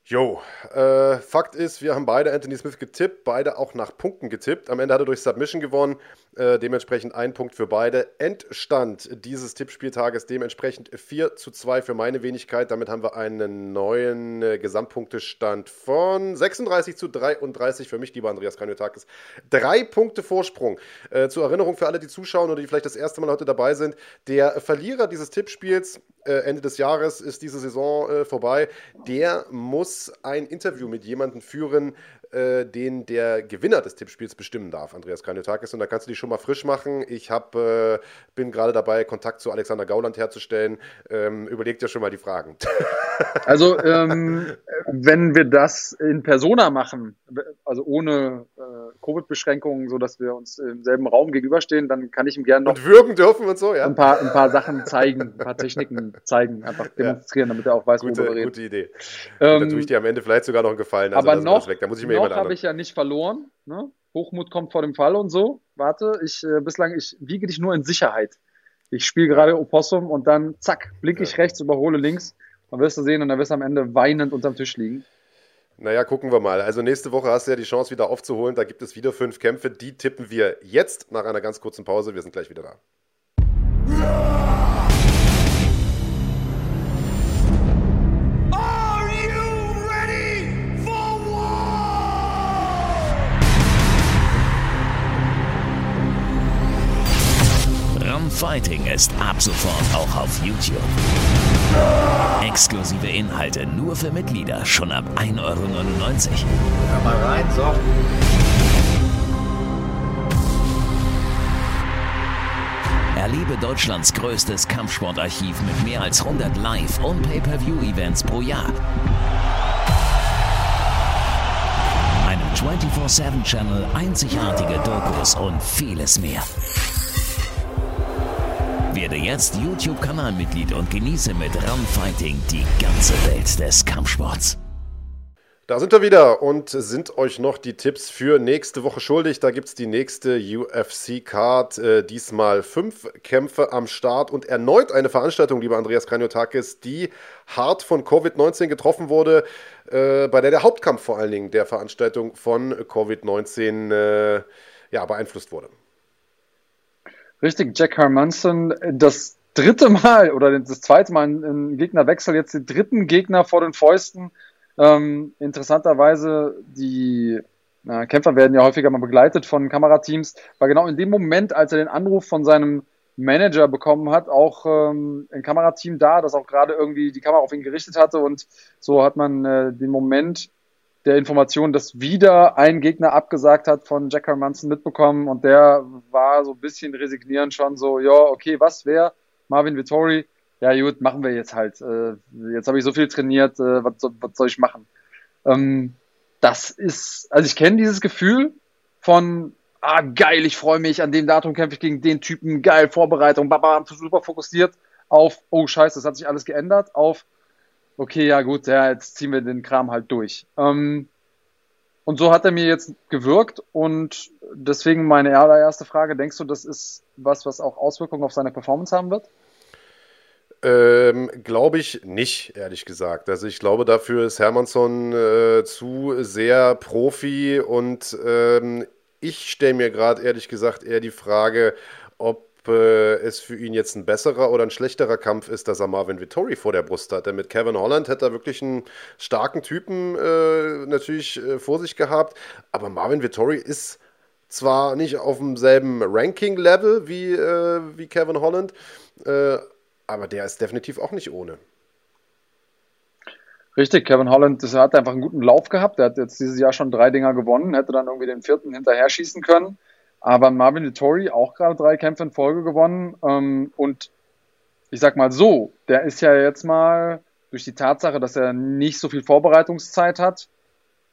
Jo, äh, Fakt ist, wir haben beide Anthony Smith getippt, beide auch nach Punkten getippt. Am Ende hat er durch Submission gewonnen, äh, dementsprechend ein Punkt für beide. Endstand dieses Tippspieltages dementsprechend 4 zu 2 für meine Wenigkeit. Damit haben wir einen neuen äh, Gesamtpunktestand von 36 zu 33 für mich, lieber Andreas Kaniotakis. Drei Punkte Vorsprung. Äh, zur Erinnerung für alle, die zuschauen oder die vielleicht das erste Mal heute dabei sind, der Verlierer dieses Tippspiels äh, Ende des Jahres ist diese Saison äh, vorbei. Der muss ein Interview mit jemandem führen, äh, den der Gewinner des Tippspiels bestimmen darf, Andreas Kaniotakis. Und da kannst du dich schon mal frisch machen. Ich hab, äh, bin gerade dabei, Kontakt zu Alexander Gauland herzustellen. Ähm, überleg dir schon mal die Fragen. Also, ähm, wenn wir das in Persona machen, also ohne Covid-Beschränkungen, sodass wir uns im selben Raum gegenüberstehen, dann kann ich ihm gerne noch. Und würgen dürfen und so, ja. Ein paar, ein paar Sachen zeigen, ein paar Techniken zeigen, einfach demonstrieren, ja. damit er auch weiß, gute, worüber wir reden. Gute Idee. Ähm, dann tue ich dir am Ende vielleicht sogar noch einen Gefallen. Also aber noch. Da muss ich mir noch habe ich ja nicht verloren. Ne? Hochmut kommt vor dem Fall und so. Warte, ich äh, bislang, ich wiege dich nur in Sicherheit. Ich spiele gerade Opossum und dann zack, blinke ich ja. rechts, überhole links. Dann wirst du sehen und dann wirst du am Ende weinend unterm Tisch liegen. Naja, gucken wir mal. Also nächste Woche hast du ja die Chance wieder aufzuholen. Da gibt es wieder fünf Kämpfe. Die tippen wir jetzt nach einer ganz kurzen Pause. Wir sind gleich wieder da. Fighting ist ab sofort auch auf YouTube. Exklusive Inhalte nur für Mitglieder schon ab 1,99 Euro. Hör mal rein, so. Erlebe Deutschlands größtes Kampfsportarchiv mit mehr als 100 Live- und Pay-per-View-Events pro Jahr. Einem 24-7-Channel, einzigartige Dokus und vieles mehr. Werde jetzt YouTube-Kanalmitglied und genieße mit Run Fighting die ganze Welt des Kampfsports. Da sind wir wieder und sind euch noch die Tipps für nächste Woche schuldig. Da gibt es die nächste UFC-Card. Äh, diesmal fünf Kämpfe am Start und erneut eine Veranstaltung, lieber Andreas Kranjotakis, die hart von Covid-19 getroffen wurde, äh, bei der der Hauptkampf vor allen Dingen der Veranstaltung von Covid-19 äh, ja, beeinflusst wurde. Richtig, Jack Hermanson, das dritte Mal oder das zweite Mal ein Gegnerwechsel, jetzt den dritten Gegner vor den Fäusten. Ähm, interessanterweise, die na, Kämpfer werden ja häufiger mal begleitet von Kamerateams, war genau in dem Moment, als er den Anruf von seinem Manager bekommen hat, auch ähm, ein Kamerateam da, das auch gerade irgendwie die Kamera auf ihn gerichtet hatte. Und so hat man äh, den Moment der Information, dass wieder ein Gegner abgesagt hat von Jack Hermanson mitbekommen und der war so ein bisschen resignierend schon so, ja, okay, was wäre Marvin Vittori? ja gut, machen wir jetzt halt. Äh, jetzt habe ich so viel trainiert, äh, was, was soll ich machen? Ähm, das ist, also ich kenne dieses Gefühl von, ah geil, ich freue mich, an dem Datum kämpfe ich gegen den Typen, geil, Vorbereitung, baba, super fokussiert auf, oh scheiße, das hat sich alles geändert, auf, okay, ja gut, ja, jetzt ziehen wir den Kram halt durch. Ähm, und so hat er mir jetzt gewirkt und deswegen meine allererste Frage, denkst du, das ist was, was auch Auswirkungen auf seine Performance haben wird? Ähm, glaube ich nicht, ehrlich gesagt. Also ich glaube, dafür ist Hermannsson äh, zu sehr Profi und ähm, ich stelle mir gerade ehrlich gesagt eher die Frage, ob es für ihn jetzt ein besserer oder ein schlechterer Kampf ist, dass er Marvin Vittori vor der Brust hat. Denn mit Kevin Holland hätte er wirklich einen starken Typen äh, natürlich äh, vor sich gehabt, aber Marvin Vittori ist zwar nicht auf demselben Ranking-Level wie, äh, wie Kevin Holland, äh, aber der ist definitiv auch nicht ohne. Richtig, Kevin Holland das hat einfach einen guten Lauf gehabt. Der hat jetzt dieses Jahr schon drei Dinger gewonnen, hätte dann irgendwie den vierten hinterher schießen können. Aber Marvin Vittori auch gerade drei Kämpfe in Folge gewonnen. Ähm, und ich sag mal so, der ist ja jetzt mal durch die Tatsache, dass er nicht so viel Vorbereitungszeit hat,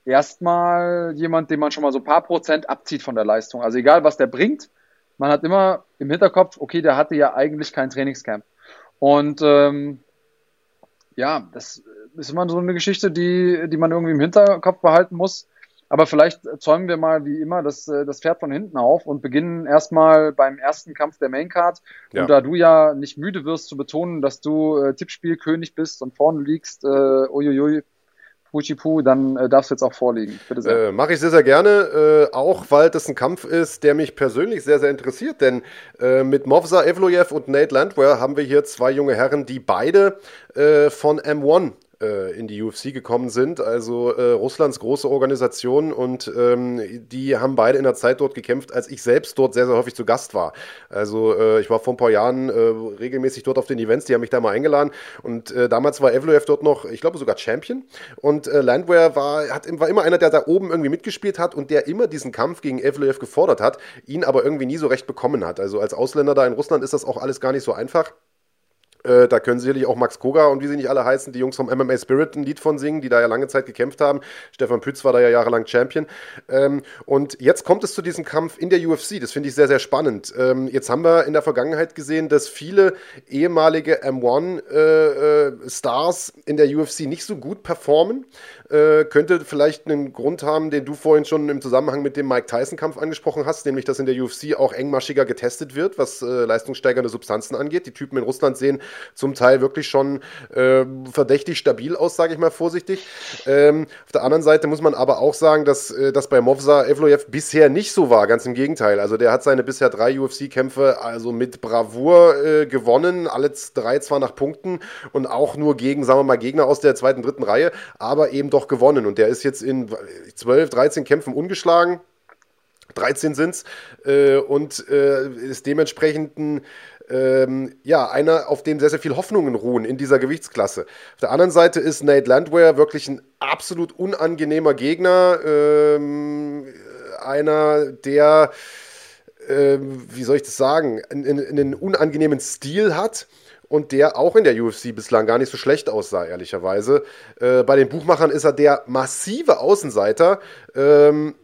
erstmal jemand, den man schon mal so ein paar Prozent abzieht von der Leistung. Also egal, was der bringt, man hat immer im Hinterkopf, okay, der hatte ja eigentlich kein Trainingscamp. Und ähm, ja, das ist immer so eine Geschichte, die, die man irgendwie im Hinterkopf behalten muss. Aber vielleicht zäumen wir mal wie immer das, äh, das Pferd von hinten auf und beginnen erstmal beim ersten Kampf der Maincard. Ja. Und da du ja nicht müde wirst zu betonen, dass du äh, Tippspielkönig bist und vorne liegst, äh, uiuiui, Puchipu, dann äh, darfst du jetzt auch vorlegen. Bitte sehr. Äh, Mache ich sehr, sehr gerne, äh, auch weil das ein Kampf ist, der mich persönlich sehr, sehr interessiert, denn äh, mit Movsa Evloyev und Nate Landwehr haben wir hier zwei junge Herren, die beide äh, von M1 äh, in die UFC gekommen sind, also äh, Russlands große Organisation und ähm, die haben beide in der Zeit dort gekämpft, als ich selbst dort sehr, sehr häufig zu Gast war. Also äh, ich war vor ein paar Jahren äh, regelmäßig dort auf den Events, die haben mich da mal eingeladen und äh, damals war Evloev dort noch, ich glaube sogar Champion und äh, Landwehr war, hat, war immer einer, der da oben irgendwie mitgespielt hat und der immer diesen Kampf gegen Evloev gefordert hat, ihn aber irgendwie nie so recht bekommen hat. Also als Ausländer da in Russland ist das auch alles gar nicht so einfach. Äh, da können sicherlich auch Max Koga und wie sie nicht alle heißen, die Jungs vom MMA Spirit ein Lied von singen, die da ja lange Zeit gekämpft haben. Stefan Pütz war da ja jahrelang Champion. Ähm, und jetzt kommt es zu diesem Kampf in der UFC. Das finde ich sehr, sehr spannend. Ähm, jetzt haben wir in der Vergangenheit gesehen, dass viele ehemalige M1-Stars äh, äh, in der UFC nicht so gut performen. Äh, könnte vielleicht einen Grund haben, den du vorhin schon im Zusammenhang mit dem Mike Tyson-Kampf angesprochen hast, nämlich dass in der UFC auch engmaschiger getestet wird, was äh, leistungssteigernde Substanzen angeht. Die Typen in Russland sehen zum Teil wirklich schon äh, verdächtig stabil aus, sage ich mal vorsichtig. Ähm, auf der anderen Seite muss man aber auch sagen, dass äh, das bei Movsa Evloyev bisher nicht so war, ganz im Gegenteil. Also der hat seine bisher drei UFC-Kämpfe also mit Bravour äh, gewonnen, alle drei zwar nach Punkten und auch nur gegen, sagen wir mal, Gegner aus der zweiten, dritten Reihe, aber eben doch gewonnen. Und der ist jetzt in 12, 13 Kämpfen ungeschlagen. 13 sind es äh, und äh, ist dementsprechend ein ähm, ja, einer, auf dem sehr, sehr viel Hoffnungen ruhen in dieser Gewichtsklasse. Auf der anderen Seite ist Nate Landwehr wirklich ein absolut unangenehmer Gegner. Ähm, einer, der, ähm, wie soll ich das sagen, einen, einen unangenehmen Stil hat und der auch in der UFC bislang gar nicht so schlecht aussah, ehrlicherweise. Äh, bei den Buchmachern ist er der massive Außenseiter. Ähm,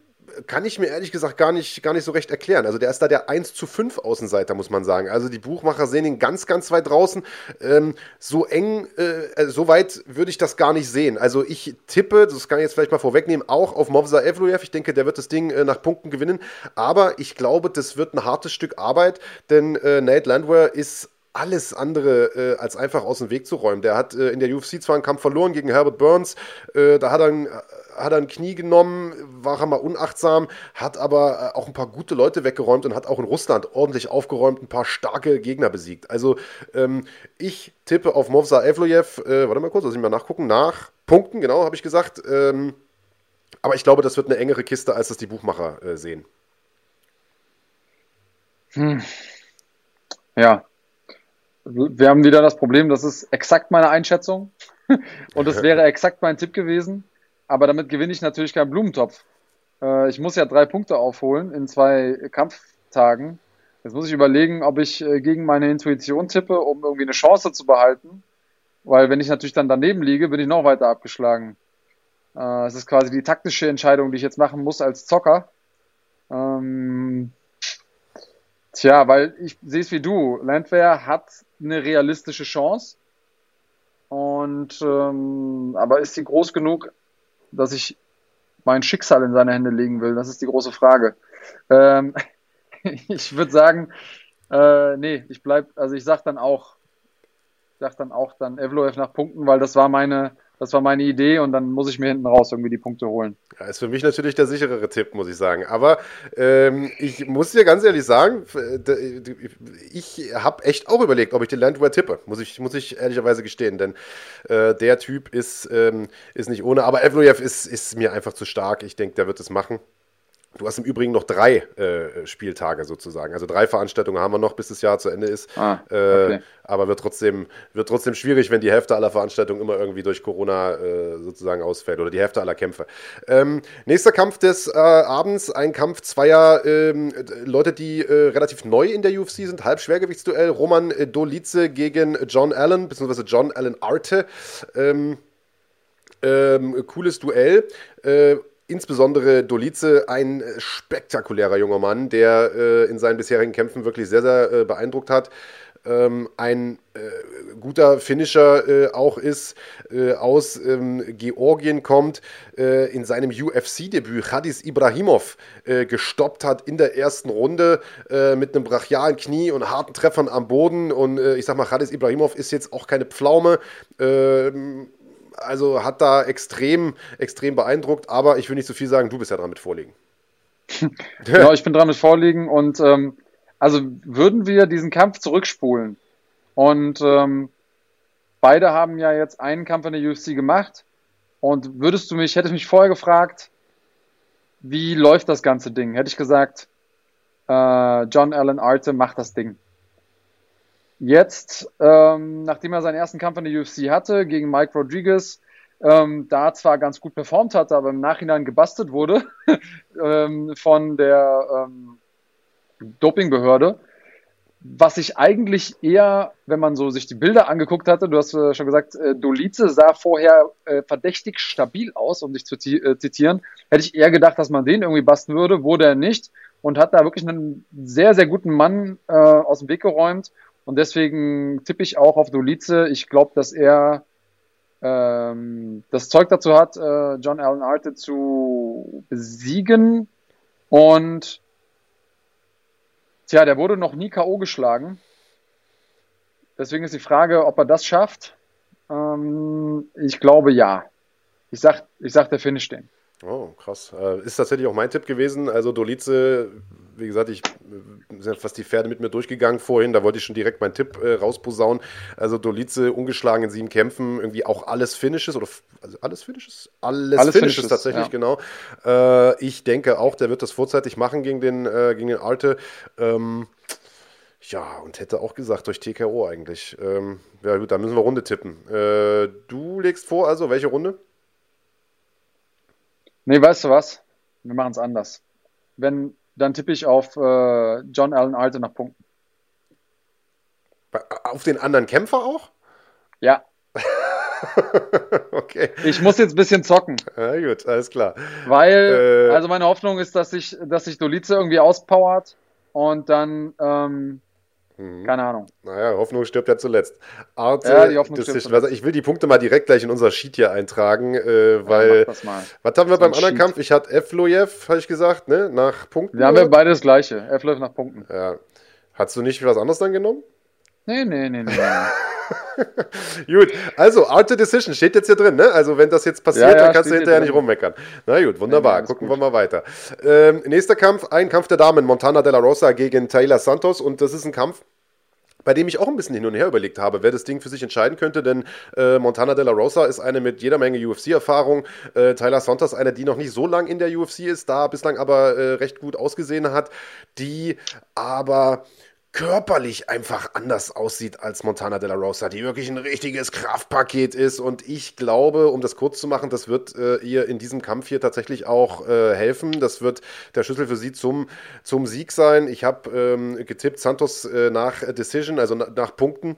kann ich mir ehrlich gesagt gar nicht, gar nicht so recht erklären. Also der ist da der 1 zu 5 Außenseiter, muss man sagen. Also die Buchmacher sehen ihn ganz, ganz weit draußen. Ähm, so eng, äh, äh so weit würde ich das gar nicht sehen. Also ich tippe, das kann ich jetzt vielleicht mal vorwegnehmen, auch auf Movza Evloev. Ich denke, der wird das Ding äh, nach Punkten gewinnen. Aber ich glaube, das wird ein hartes Stück Arbeit, denn äh, Nate Landwehr ist alles andere äh, als einfach aus dem Weg zu räumen. Der hat äh, in der UFC zwar einen Kampf verloren gegen Herbert Burns, äh, da hat er, ein, hat er ein Knie genommen, war er mal unachtsam, hat aber äh, auch ein paar gute Leute weggeräumt und hat auch in Russland ordentlich aufgeräumt, ein paar starke Gegner besiegt. Also ähm, ich tippe auf Movsa Evloyev, äh, warte mal kurz, lass ich mal nachgucken, nach Punkten, genau, habe ich gesagt. Ähm, aber ich glaube, das wird eine engere Kiste, als das die Buchmacher äh, sehen. Hm. Ja, wir haben wieder das Problem, das ist exakt meine Einschätzung und es wäre exakt mein Tipp gewesen, aber damit gewinne ich natürlich keinen Blumentopf. Äh, ich muss ja drei Punkte aufholen in zwei Kampftagen. Jetzt muss ich überlegen, ob ich äh, gegen meine Intuition tippe, um irgendwie eine Chance zu behalten, weil wenn ich natürlich dann daneben liege, bin ich noch weiter abgeschlagen. Äh, es ist quasi die taktische Entscheidung, die ich jetzt machen muss als Zocker. Ähm, Tja, weil ich sehe es wie du. Landwehr hat eine realistische Chance. Und ähm, aber ist sie groß genug, dass ich mein Schicksal in seine Hände legen will? Das ist die große Frage. Ähm, ich würde sagen, äh, nee, ich bleib, also ich sag dann auch, sag dann auch dann Evloev nach Punkten, weil das war meine das war meine Idee und dann muss ich mir hinten raus irgendwie die Punkte holen. Ja, ist für mich natürlich der sicherere Tipp, muss ich sagen. Aber ähm, ich muss dir ganz ehrlich sagen, ich habe echt auch überlegt, ob ich den Landwehr tippe. Muss ich, muss ich ehrlicherweise gestehen, denn äh, der Typ ist, ähm, ist nicht ohne. Aber Evloyev ist, ist mir einfach zu stark. Ich denke, der wird es machen. Du hast im Übrigen noch drei äh, Spieltage sozusagen. Also drei Veranstaltungen haben wir noch, bis das Jahr zu Ende ist. Ah, äh, okay. äh, aber wird trotzdem, wird trotzdem schwierig, wenn die Hälfte aller Veranstaltungen immer irgendwie durch Corona äh, sozusagen ausfällt oder die Hälfte aller Kämpfe. Ähm, nächster Kampf des äh, Abends, ein Kampf zweier ähm, Leute, die äh, relativ neu in der UFC sind. Halbschwergewichtsduell. Roman Dolice gegen John Allen, beziehungsweise John Allen Arte. Ähm, ähm, cooles Duell. Äh, insbesondere Dolice, ein spektakulärer junger Mann, der äh, in seinen bisherigen Kämpfen wirklich sehr, sehr äh, beeindruckt hat. Ähm, ein äh, guter Finisher äh, auch ist, äh, aus ähm, Georgien kommt, äh, in seinem UFC-Debüt Hadis Ibrahimov gestoppt hat in der ersten Runde mit einem brachialen Knie und harten Treffern am Boden. Und ich sag mal, Hadis Ibrahimov ist jetzt auch keine Pflaume. Ähm, also hat da extrem, extrem beeindruckt, aber ich will nicht so viel sagen, du bist ja dran mit vorliegen. genau, ich bin dran mit vorliegen und ähm, also würden wir diesen Kampf zurückspulen und ähm, beide haben ja jetzt einen Kampf in der UFC gemacht und würdest du mich, hättest mich vorher gefragt, wie läuft das ganze Ding, hätte ich gesagt, äh, John Allen Arte macht das Ding. Jetzt, ähm, nachdem er seinen ersten Kampf in der UFC hatte gegen Mike Rodriguez, ähm, da zwar ganz gut performt hatte, aber im Nachhinein gebastelt wurde ähm, von der ähm, Dopingbehörde, was ich eigentlich eher, wenn man so sich die Bilder angeguckt hatte, du hast äh, schon gesagt, äh, Dolize sah vorher äh, verdächtig stabil aus, um dich zu äh, zitieren, hätte ich eher gedacht, dass man den irgendwie basten würde, wurde er nicht und hat da wirklich einen sehr, sehr guten Mann äh, aus dem Weg geräumt und deswegen tippe ich auch auf Dolice. Ich glaube, dass er ähm, das Zeug dazu hat, äh, John Allen Arte zu besiegen. Und tja, der wurde noch nie K.O. geschlagen. Deswegen ist die Frage, ob er das schafft. Ähm, ich glaube ja. Ich sag, ich sag, der Finish den. Oh, krass. Äh, ist tatsächlich auch mein Tipp gewesen. Also Dolize, wie gesagt, ich äh, sind fast die Pferde mit mir durchgegangen vorhin. Da wollte ich schon direkt meinen Tipp äh, rausposaunen. Also Dolize ungeschlagen in sieben Kämpfen, irgendwie auch alles Finishes oder also alles Finishes? Alles, alles Finishes, Finishes tatsächlich, ja. genau. Äh, ich denke auch, der wird das vorzeitig machen gegen den, äh, gegen den Alte. Ähm, ja, und hätte auch gesagt, durch TKO eigentlich. Ähm, ja, gut, da müssen wir Runde tippen. Äh, du legst vor, also welche Runde? Nee, weißt du was? Wir machen es anders. Wenn, dann tippe ich auf äh, John Allen Alte nach Punkten. Auf den anderen Kämpfer auch? Ja. okay. Ich muss jetzt ein bisschen zocken. Ja, gut, alles klar. Weil, äh, also meine Hoffnung ist, dass sich, dass sich Dolice irgendwie auspowert und dann, ähm, mhm. keine Ahnung. Naja, Hoffnung stirbt ja zuletzt. Arte, ja, die Hoffnung stirbt zuletzt. Ich will die Punkte mal direkt gleich in unser Sheet hier eintragen, äh, weil, ja, was haben wir so beim anderen Sheet. Kampf? Ich hatte Eflojev, habe ich gesagt, ne, nach Punkten. Wir haben ja beide das gleiche, Eflojev nach Punkten. Ja. Hast du nicht was anderes dann genommen? Nee, nee, nee, nee. gut, also Art the Decision steht jetzt hier drin, ne? Also wenn das jetzt passiert, ja, ja, dann kannst du hinterher nicht rummeckern. Na gut, wunderbar. Ja, Gucken gut. wir mal weiter. Ähm, nächster Kampf, ein Kampf der Damen, Montana de la Rosa gegen Taylor Santos und das ist ein Kampf, bei dem ich auch ein bisschen hin und her überlegt habe, wer das Ding für sich entscheiden könnte, denn äh, Montana de la Rosa ist eine mit jeder Menge UFC-Erfahrung, äh, Tyler Santos eine, die noch nicht so lang in der UFC ist, da bislang aber äh, recht gut ausgesehen hat, die aber körperlich einfach anders aussieht als Montana de la Rosa, die wirklich ein richtiges Kraftpaket ist. Und ich glaube, um das kurz zu machen, das wird äh, ihr in diesem Kampf hier tatsächlich auch äh, helfen. Das wird der Schlüssel für sie zum, zum Sieg sein. Ich habe ähm, getippt, Santos äh, nach Decision, also na, nach Punkten.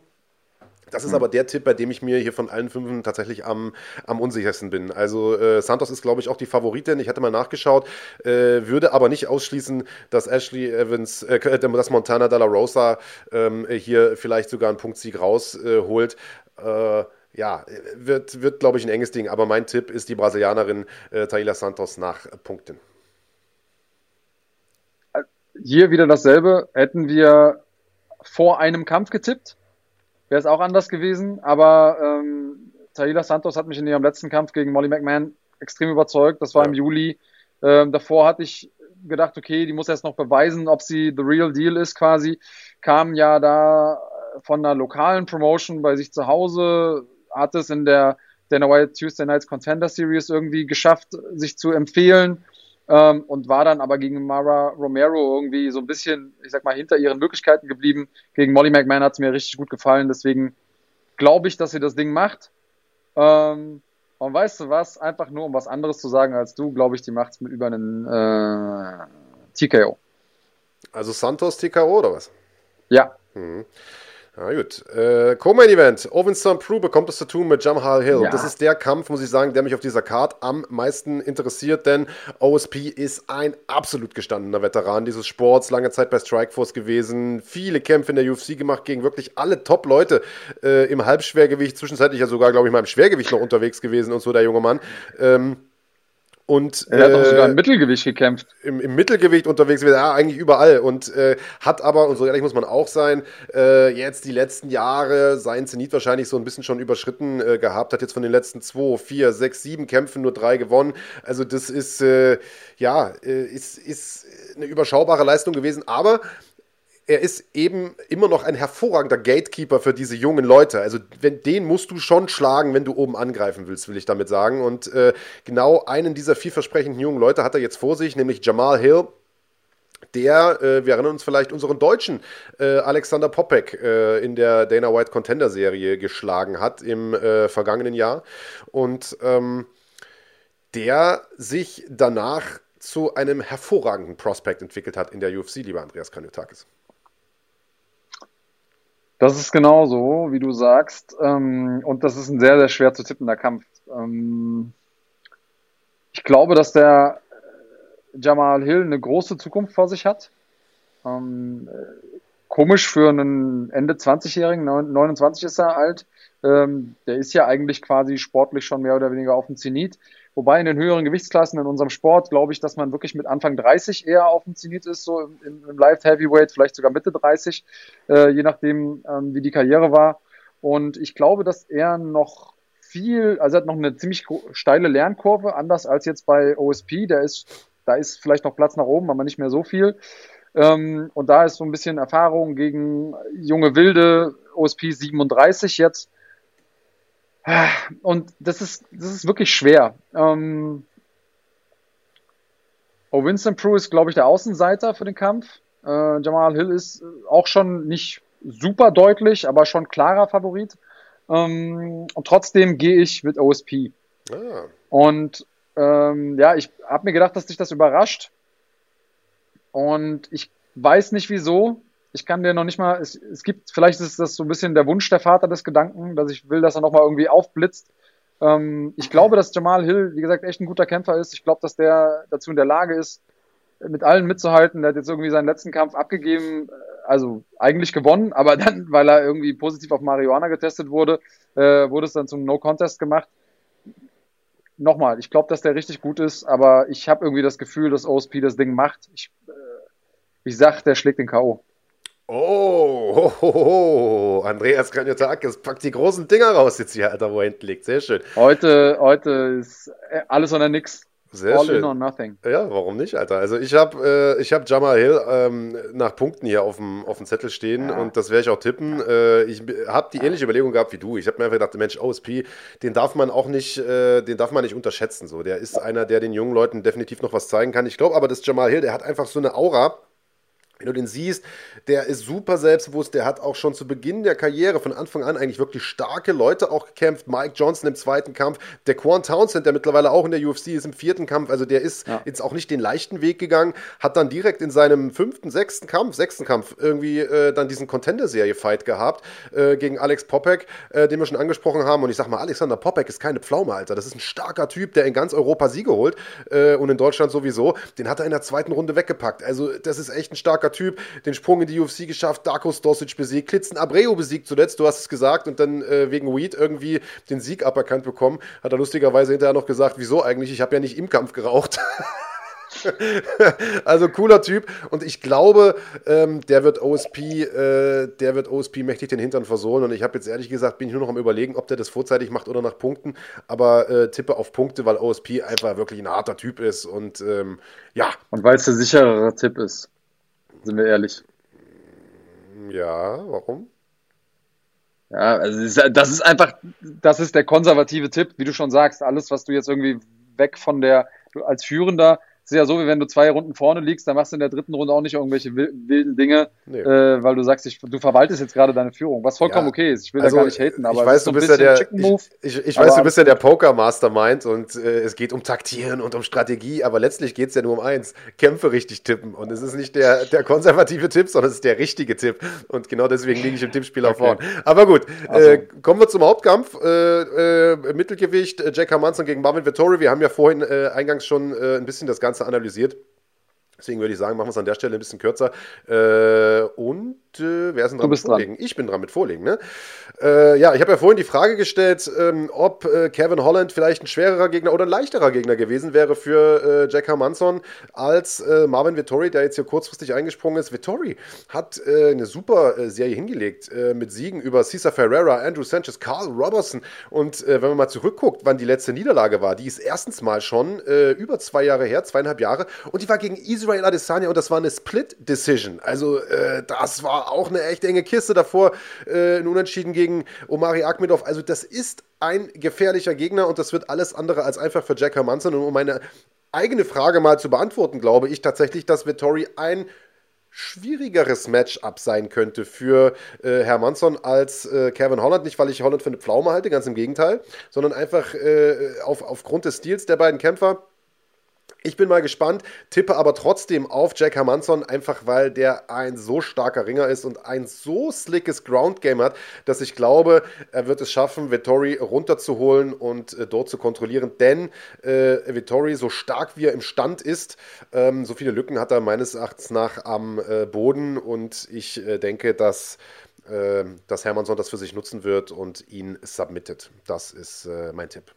Das ist mhm. aber der Tipp, bei dem ich mir hier von allen fünf tatsächlich am, am unsichersten bin. Also äh, Santos ist, glaube ich, auch die Favoritin. Ich hatte mal nachgeschaut, äh, würde aber nicht ausschließen, dass Ashley Evans, äh, äh dass Montana Dalla Rosa ähm, hier vielleicht sogar einen Punktsieg rausholt. Äh, ja, wird, wird glaube ich, ein enges Ding. Aber mein Tipp ist die Brasilianerin äh, Taila Santos nach Punkten. Hier wieder dasselbe. Hätten wir vor einem Kampf getippt, wäre es auch anders gewesen. Aber ähm, Taila Santos hat mich in ihrem letzten Kampf gegen Molly McMahon extrem überzeugt. Das war ja. im Juli. Ähm, davor hatte ich gedacht, okay, die muss erst noch beweisen, ob sie the real deal ist quasi. Kam ja da von einer lokalen Promotion bei sich zu Hause, hat es in der Dana White Tuesday Nights Contender Series irgendwie geschafft, sich zu empfehlen ähm, und war dann aber gegen Mara Romero irgendwie so ein bisschen, ich sag mal, hinter ihren Möglichkeiten geblieben. Gegen Molly McMahon hat es mir richtig gut gefallen, deswegen glaube ich, dass sie das Ding macht. Ähm, und weißt du was, einfach nur um was anderes zu sagen als du, glaube ich, die macht es mit über einen äh, TKO. Also Santos TKO oder was? Ja. Mhm. Na gut. Äh, Co-Main Event. Owen St. Prue bekommt es zu tun mit Jamal Hill. Ja. Das ist der Kampf, muss ich sagen, der mich auf dieser Card am meisten interessiert, denn OSP ist ein absolut gestandener Veteran dieses Sports, lange Zeit bei Strikeforce gewesen, viele Kämpfe in der UFC gemacht gegen wirklich alle Top-Leute äh, im Halbschwergewicht, zwischenzeitlich ja sogar, glaube ich, mal im Schwergewicht noch unterwegs gewesen und so, der junge Mann. Ähm, und, er hat äh, auch sogar im Mittelgewicht gekämpft. Im, im Mittelgewicht unterwegs gewesen, ja, eigentlich überall. Und äh, hat aber, und so ehrlich muss man auch sein, äh, jetzt die letzten Jahre seinen Zenit wahrscheinlich so ein bisschen schon überschritten äh, gehabt. Hat jetzt von den letzten zwei, vier, sechs, sieben Kämpfen nur drei gewonnen. Also das ist, äh, ja, äh, ist, ist eine überschaubare Leistung gewesen. Aber er ist eben immer noch ein hervorragender Gatekeeper für diese jungen Leute. Also wenn, den musst du schon schlagen, wenn du oben angreifen willst, will ich damit sagen. Und äh, genau einen dieser vielversprechenden jungen Leute hat er jetzt vor sich, nämlich Jamal Hill. Der, äh, wir erinnern uns vielleicht, unseren deutschen äh, Alexander Popek äh, in der Dana White Contender Serie geschlagen hat im äh, vergangenen Jahr. Und ähm, der sich danach zu einem hervorragenden Prospect entwickelt hat in der UFC, lieber Andreas Kanyotakis. Das ist genau so, wie du sagst. Ähm, und das ist ein sehr, sehr schwer zu tippender Kampf. Ähm, ich glaube, dass der Jamal Hill eine große Zukunft vor sich hat. Ähm, komisch für einen Ende 20-Jährigen, 29 ist er alt. der ist ja eigentlich quasi sportlich schon mehr oder weniger auf dem Zenit. Wobei in den höheren Gewichtsklassen in unserem Sport glaube ich, dass man wirklich mit Anfang 30 eher auf dem Zenit ist, so im, im Light Heavyweight, vielleicht sogar Mitte 30, äh, je nachdem, ähm, wie die Karriere war. Und ich glaube, dass er noch viel, also er hat noch eine ziemlich steile Lernkurve, anders als jetzt bei OSP. Der ist, da ist vielleicht noch Platz nach oben, aber nicht mehr so viel. Ähm, und da ist so ein bisschen Erfahrung gegen junge Wilde, OSP 37 jetzt. Und das ist, das ist wirklich schwer. Ähm, oh, Winston Prue ist, glaube ich, der Außenseiter für den Kampf. Äh, Jamal Hill ist auch schon nicht super deutlich, aber schon klarer Favorit. Ähm, und trotzdem gehe ich mit OSP. Ah. Und ähm, ja, ich habe mir gedacht, dass dich das überrascht. Und ich weiß nicht wieso, Ich kann dir noch nicht mal, es, es gibt, vielleicht ist das so ein bisschen der Wunsch der Vater des Gedanken, dass ich will, dass er nochmal irgendwie aufblitzt. Ähm, ich glaube, dass Jamal Hill, wie gesagt, echt ein guter Kämpfer ist. Ich glaube, dass der dazu in der Lage ist, mit allen mitzuhalten. Der hat jetzt irgendwie seinen letzten Kampf abgegeben, also eigentlich gewonnen, aber dann, weil er irgendwie positiv auf Marihuana getestet wurde, äh, wurde es dann zum No-Contest gemacht. Nochmal, ich glaube, dass der richtig gut ist, aber ich habe irgendwie das Gefühl, dass OSP das Ding macht. Ich, äh, ich sag, der schlägt den K.O. Oh, ho, ho, ho. Andreas Kranjotakis packt die großen Dinger raus jetzt hier, Alter, wo er hinten liegt. Sehr schön. Heute, heute ist alles oder nix. Sehr All schön. in or nothing. Ja, warum nicht, Alter? Also ich habe äh, ich hab Jamal Hill ähm, nach Punkten hier auf dem, auf dem Zettel stehen Ja. und das werde ich auch tippen. Äh, ich habe die ähnliche Überlegung gehabt wie du. Ich habe mir einfach gedacht, Mensch, OSP, den darf man auch nicht, äh, den darf man nicht unterschätzen. So. Der ist einer, der den jungen Leuten definitiv noch was zeigen kann. Ich glaube aber, dass Jamal Hill, der hat einfach so eine Aura. Wenn du den siehst, der ist super selbstbewusst, der hat auch schon zu Beginn der Karriere von Anfang an eigentlich wirklich starke Leute auch gekämpft. Mike Johnson im zweiten Kampf, der Quan Townsend, der mittlerweile auch in der UFC ist, im vierten Kampf, also der ist Ja. jetzt auch nicht den leichten Weg gegangen, hat dann direkt in seinem fünften, sechsten Kampf, sechsten Kampf irgendwie äh, dann diesen Contender-Serie-Fight gehabt äh, gegen Alex Popek, äh, den wir schon angesprochen haben. Und ich sag mal, Alexander Popek ist keine Pflaume, Alter. Das ist ein starker Typ, der in ganz Europa Siege holt äh, und in Deutschland sowieso. Den hat er in der zweiten Runde weggepackt. Also das ist echt ein starker Typ. Den Sprung in die UFC geschafft, Darko Stosic besiegt, Klitzen Abreu besiegt zuletzt, du hast es gesagt, und dann äh, wegen Weed irgendwie den Sieg aberkannt bekommen. Hat er lustigerweise hinterher noch gesagt, wieso eigentlich? Ich habe ja nicht im Kampf geraucht. also cooler Typ und ich glaube, ähm, der wird OSP, äh, der wird OSP mächtig den Hintern versohlen und ich habe jetzt ehrlich gesagt, bin ich nur noch am überlegen, ob der das vorzeitig macht oder nach Punkten, aber äh, tippe auf Punkte, weil OSP einfach wirklich ein harter Typ ist und ähm, ja, Und weil es der sicherere Tipp ist, sind wir ehrlich. ja, warum? Ja, also das ist einfach, das ist der konservative Tipp, wie du schon sagst. Alles, was du jetzt irgendwie weg von der, als Führender, ist ja so, wie wenn du zwei Runden vorne liegst, dann machst du in der dritten Runde auch nicht irgendwelche wil- wilden Dinge, Nee. äh, weil du sagst, ich, du verwaltest jetzt gerade deine Führung, was vollkommen Ja. okay ist. Ich will da gar nicht haten, aber ich es weiß, du bist ja der, ich, ich, ich weiß, du bist ja der Poker-Mastermind und äh, es geht um Taktieren und um Strategie, aber letztlich geht es ja nur um eins: Kämpfe richtig tippen. Und es ist nicht der, der konservative Tipp, sondern es ist der richtige Tipp. Und genau deswegen liege ich im Tippspiel auch Okay. vorn. Aber gut, Ach so. äh, kommen wir zum Hauptkampf. Äh, äh, Mittelgewicht, äh, Jack Hermanson gegen Marvin Vettori. Wir haben ja vorhin eingangs schon ein bisschen das Ganze analysiert. Deswegen würde ich sagen, machen wir es an der Stelle ein bisschen kürzer. Äh, und äh, wer ist denn dran Du bist mit Vorlegen? Ich bin dran mit Vorlegen, ne? Äh, ja, ich habe ja vorhin die Frage gestellt, ähm, ob äh, Kevin Holland vielleicht ein schwererer Gegner oder ein leichterer Gegner gewesen wäre für äh, Jack Hermanson als äh, Marvin Vittori, der jetzt hier kurzfristig eingesprungen ist. Vittori hat äh, eine super Serie hingelegt mit Siegen über Cesar Ferreira, Andrew Sanchez, Carl Robertson. Und wenn man mal zurückguckt, wann die letzte Niederlage war, die ist erstens mal schon über zwei Jahre her, zweieinhalb Jahre. Und die war gegen Israel Adesanya und das war eine Split-Decision. Also das war auch eine echt enge Kiste davor. Äh, ein Unentschieden gegen Omari Akhmedov. Also das ist ein gefährlicher Gegner und das wird alles andere als einfach für Jack Hermanson. Und um meine eigene Frage mal zu beantworten, glaube ich tatsächlich, dass Vittori ein schwierigeres Matchup sein könnte für äh, Hermansson als äh, Kevin Holland. Nicht, weil ich Holland für eine Pflaume halte, ganz im Gegenteil, sondern einfach äh, auf, aufgrund des Stils der beiden Kämpfer. Ich bin mal gespannt, tippe aber trotzdem auf Jack Hermansson, einfach weil der ein so starker Ringer ist und ein so slickes Ground Game hat, dass ich glaube, er wird es schaffen, Vittori runterzuholen und äh, dort zu kontrollieren. Denn äh, Vittori, so stark wie er im Stand ist, ähm, so viele Lücken hat er meines Erachtens nach am äh, Boden und ich äh, denke, dass äh, dass Hermansson das für sich nutzen wird und ihn submittet. Das ist äh, mein Tipp.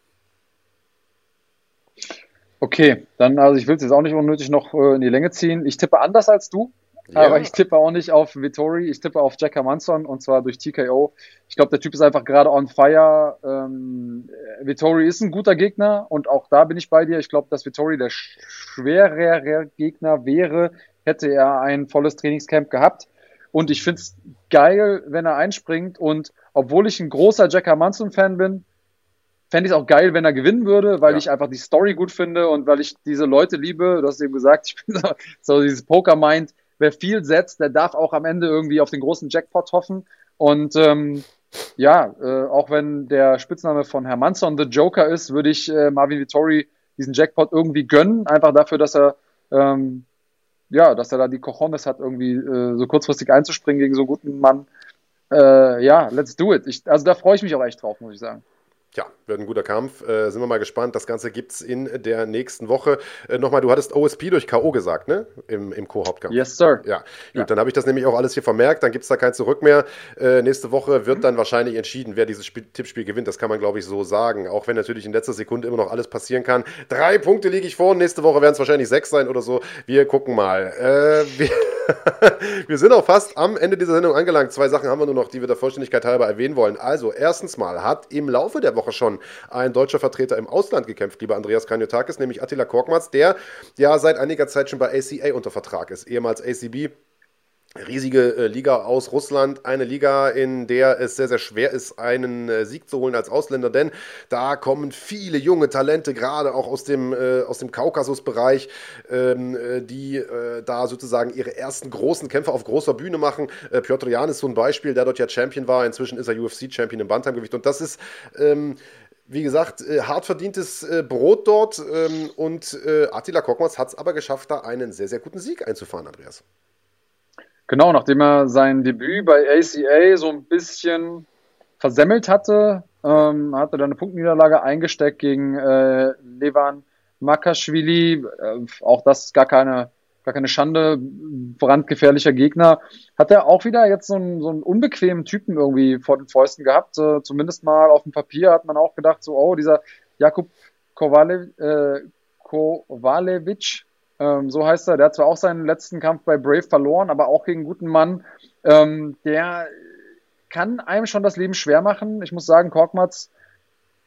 Okay, dann, also ich will es jetzt auch nicht unnötig noch äh, in die Länge ziehen. Ich tippe anders als du, Ja. aber ich tippe auch nicht auf Vittori, ich tippe auf Jack Hermansson und zwar durch TKO. Ich glaube, der Typ ist einfach gerade on fire. Ähm, Vittori ist ein guter Gegner und auch da bin ich bei dir. Ich glaube, dass Vittori der sch- schwerere Gegner wäre, hätte er ein volles Trainingscamp gehabt. Und ich finde es geil, wenn er einspringt. Und obwohl ich ein großer Jack Hermansson-Fan bin, fände ich es auch geil, wenn er gewinnen würde, weil Ja. ich einfach die Story gut finde und weil ich diese Leute liebe. Du hast eben gesagt, ich bin so, so dieses Poker-Mind. Wer viel setzt, der darf auch am Ende irgendwie auf den großen Jackpot hoffen. Und ähm, ja, äh, auch wenn der Spitzname von Hermansson The Joker ist, würde ich äh, Marvin Vittori diesen Jackpot irgendwie gönnen, einfach dafür, dass er ähm, ja, dass er da die Cojones hat, irgendwie äh, so kurzfristig einzuspringen gegen so einen guten Mann. Äh, ja, let's do it. Ich, also da freue ich mich auch echt drauf, muss ich sagen. Ja, wird ein guter Kampf. Äh, sind wir mal gespannt. Das Ganze gibt es in der nächsten Woche. Äh, Nochmal, du hattest OSP durch K.O. gesagt, ne? Im, im Co-Hauptkampf. Yes, sir. Ja, gut, ja. dann habe ich das nämlich auch alles hier vermerkt. Dann gibt es da kein Zurück mehr. Äh, nächste Woche wird dann wahrscheinlich entschieden, wer dieses Spiel, Tippspiel gewinnt. Das kann man, glaube ich, so sagen. Auch wenn natürlich in letzter Sekunde immer noch alles passieren kann. Drei Punkte liege ich vor. Nächste Woche werden es wahrscheinlich sechs sein oder so. Wir gucken mal. Äh, wir, wir sind auch fast am Ende dieser Sendung angelangt. Zwei Sachen haben wir nur noch, die wir der Vollständigkeit halber erwähnen wollen. Also, erstens mal hat im Laufe der Woche schon ein deutscher Vertreter im Ausland gekämpft, lieber Andreas Kanyotakis, nämlich Attila Korkmaz, der ja seit einiger Zeit schon bei ACA unter Vertrag ist, ehemals ACB. Riesige äh, Liga aus Russland, eine Liga, in der es sehr, sehr schwer ist, einen äh, Sieg zu holen als Ausländer, denn da kommen viele junge Talente, gerade auch aus dem, äh, aus dem Kaukasusbereich, ähm, äh, die äh, da sozusagen ihre ersten großen Kämpfe auf großer Bühne machen. Äh, Piotr Jan ist so ein Beispiel, der dort ja Champion war, inzwischen ist er UFC-Champion im Bantamgewicht. Und das ist ähm, wie gesagt, hart verdientes Brot dort. Ähm, und Attila Korkmaz hat es aber geschafft, da einen sehr, sehr guten Sieg einzufahren, Andreas. Genau, nachdem er sein Debüt bei ACA so ein bisschen versemmelt hatte, ähm, hat er dann eine Punktniederlage eingesteckt gegen äh, Levan Makashvili. Äh, auch das ist gar keine gar keine Schande, brandgefährlicher Gegner. Hat er auch wieder jetzt so einen, so einen unbequemen Typen irgendwie vor den Fäusten gehabt. Äh, zumindest mal auf dem Papier hat man auch gedacht, so, oh, dieser Jakub Kowale, äh, Kowalewitsch, ähm, so heißt er, der hat zwar auch seinen letzten Kampf bei Brave verloren, aber auch gegen einen guten Mann. Ähm, der kann einem schon das Leben schwer machen. Ich muss sagen, Korkmaz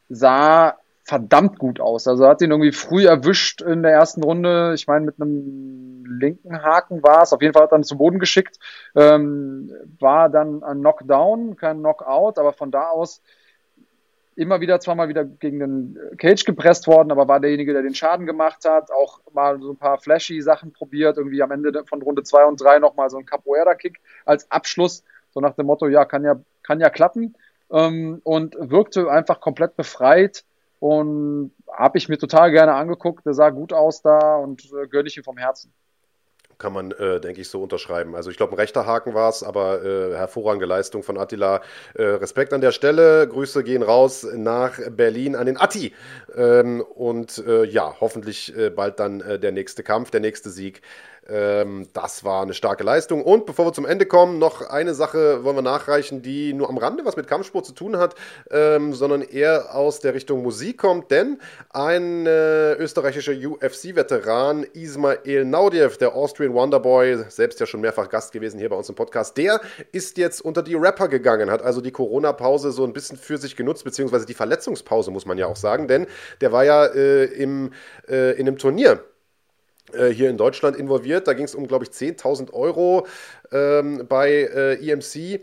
sah verdammt gut aus. Also hat ihn irgendwie früh erwischt in der ersten Runde. Ich meine, mit einem linken Haken war es. Auf jeden Fall hat er ihn zu Boden geschickt. Ähm, war dann ein Knockdown, kein Knockout, aber von da aus immer wieder zweimal wieder gegen den Cage gepresst worden, aber war derjenige, der den Schaden gemacht hat. Auch mal so ein paar flashy Sachen probiert. Irgendwie am Ende von Runde zwei und drei nochmal so ein Capoeira-Kick als Abschluss. So nach dem Motto, ja, kann ja, kann ja klappen. Ähm, und wirkte einfach komplett befreit und habe ich mir total gerne angeguckt. Der sah gut aus da und äh, gönne ich ihm vom Herzen. Kann man, äh, denke ich, so unterschreiben. Also ich glaube, ein rechter Haken war es, aber äh, hervorragende Leistung von Attila. Äh, Respekt an der Stelle. Grüße gehen raus nach Berlin an den Atti. Ähm, und äh, ja, hoffentlich äh, bald dann äh, der nächste Kampf, der nächste Sieg. Ähm, das war eine starke Leistung. Und bevor wir zum Ende kommen, noch eine Sache wollen wir nachreichen, die nur am Rande was mit Kampfsport zu tun hat, ähm, sondern eher aus der Richtung Musik kommt. Denn ein äh, österreichischer UFC-Veteran, Ismail Naudiev, der Austrian Wonderboy, selbst ja schon mehrfach Gast gewesen hier bei uns im Podcast, der ist jetzt unter die Rapper gegangen, hat also die Corona-Pause so ein bisschen für sich genutzt, beziehungsweise die Verletzungspause, muss man ja auch sagen, denn der war ja äh, im, äh, in einem Turnier hier in Deutschland involviert. Da ging es um, glaube ich, 10.000 Euro ähm, bei äh, EMC.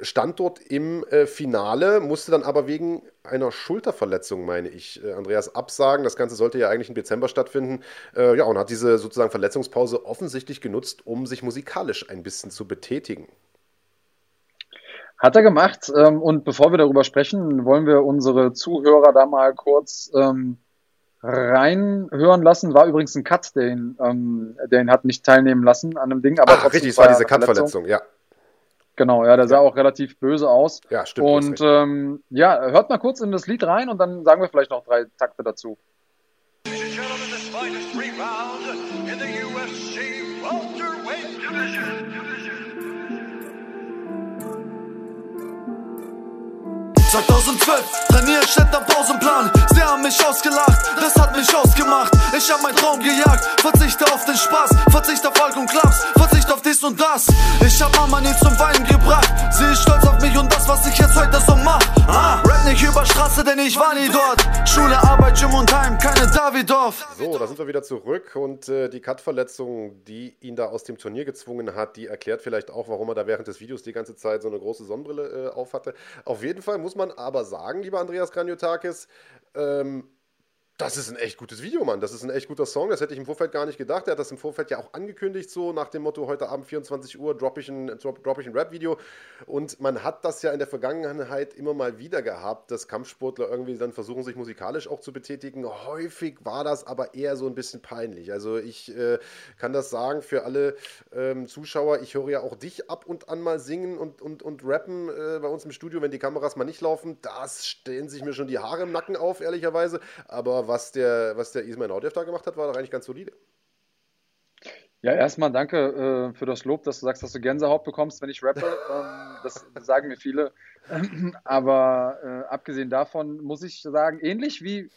Stand dort im äh, Finale, musste dann aber wegen einer Schulterverletzung, meine ich, äh, Andreas, absagen. Das Ganze sollte ja eigentlich im Dezember stattfinden. Äh, ja, und hat diese sozusagen Verletzungspause offensichtlich genutzt, um sich musikalisch ein bisschen zu betätigen. Hat er gemacht. Ähm, und bevor wir darüber sprechen, wollen wir unsere Zuhörer da mal kurz ähm, reinhören lassen. War übrigens ein Cut, den, ähm, den hat nicht teilnehmen lassen an dem Ding. Aber Ach, richtig, es war diese Cut-Verletzung, ja. Genau, ja, der sah ja. auch relativ böse aus. Ja, stimmt. Und ähm, ja, hört mal kurz in das Lied rein und dann sagen wir vielleicht noch drei Takte dazu. 2012 trainiere ich am Pausenplan. Sie haben mich ausgelacht, das hat mich ausgemacht. Ich hab meinen Traum gejagt, verzichte auf den Spaß, verzichte auf Alk und Klaps, verzichte auf dies und das. Ich hab Mama nie zum Weinen gebracht. Sie ist stolz auf mich und das, was ich jetzt heute so mach. Ah, rap nicht über Straße, denn ich war nie dort. Schule, Arbeit, Gym und Heim, keine Davidoff. So, da sind wir wieder zurück und äh, die Cut-Verletzung, die ihn da aus dem Turnier gezwungen hat, die erklärt vielleicht auch, warum er da während des Videos die ganze Zeit so eine große Sonnenbrille äh, auf hatte. Auf jeden Fall muss man aber sagen, lieber Andreas Kranjotakis, ähm, Das ist ein echt gutes Video, Mann. Das ist ein echt guter Song. Das hätte ich im Vorfeld gar nicht gedacht. Er hat das im Vorfeld ja auch angekündigt, so nach dem Motto: heute Abend 24 Uhr droppe ich ein, drop, ein Rap-Video. Und man hat das ja in der Vergangenheit immer mal wieder gehabt, dass Kampfsportler irgendwie dann versuchen, sich musikalisch auch zu betätigen. Häufig war das aber eher so ein bisschen peinlich. Also, ich äh, kann das sagen für alle ähm, Zuschauer. Ich höre ja auch dich ab und an mal singen und, und, und rappen äh, bei uns im Studio, wenn die Kameras mal nicht laufen. Da stellen sich mir schon die Haare im Nacken auf, ehrlicherweise. Aber was der, was der Ismail Naudev da gemacht hat, war doch eigentlich ganz solide. Ja, erstmal danke äh, für das Lob, dass du sagst, dass du Gänsehaut bekommst, wenn ich rappe. ähm, das sagen mir viele. Aber äh, abgesehen davon muss ich sagen, ähnlich wie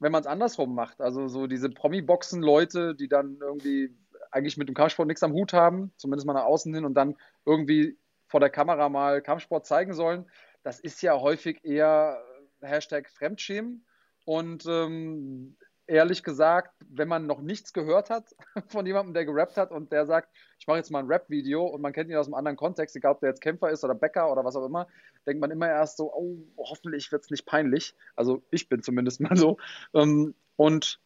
wenn man es andersrum macht. Also so diese Promi-Boxen-Leute, die dann irgendwie eigentlich mit dem Kampfsport nichts am Hut haben, zumindest mal nach außen hin und dann irgendwie vor der Kamera mal Kampfsport zeigen sollen. Das ist ja häufig eher Hashtag Fremdschämen und ähm, ehrlich gesagt, wenn man noch nichts gehört hat von jemandem, der gerappt hat und der sagt, ich mache jetzt mal ein Rap-Video und man kennt ihn aus einem anderen Kontext, egal ob der jetzt Kämpfer ist oder Bäcker oder was auch immer, denkt man immer erst so, oh, hoffentlich wird es nicht peinlich. Also ich bin zumindest mal so. Ähm, und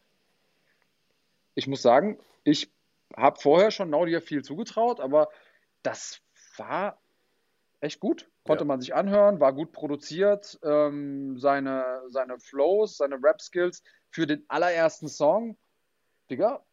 ich muss sagen, ich habe vorher schon Naudia viel zugetraut, aber das war echt gut. Konnte ja. man sich anhören, war gut produziert. Ähm, seine, seine Flows, seine Rap-Skills für den allerersten Song, Digga,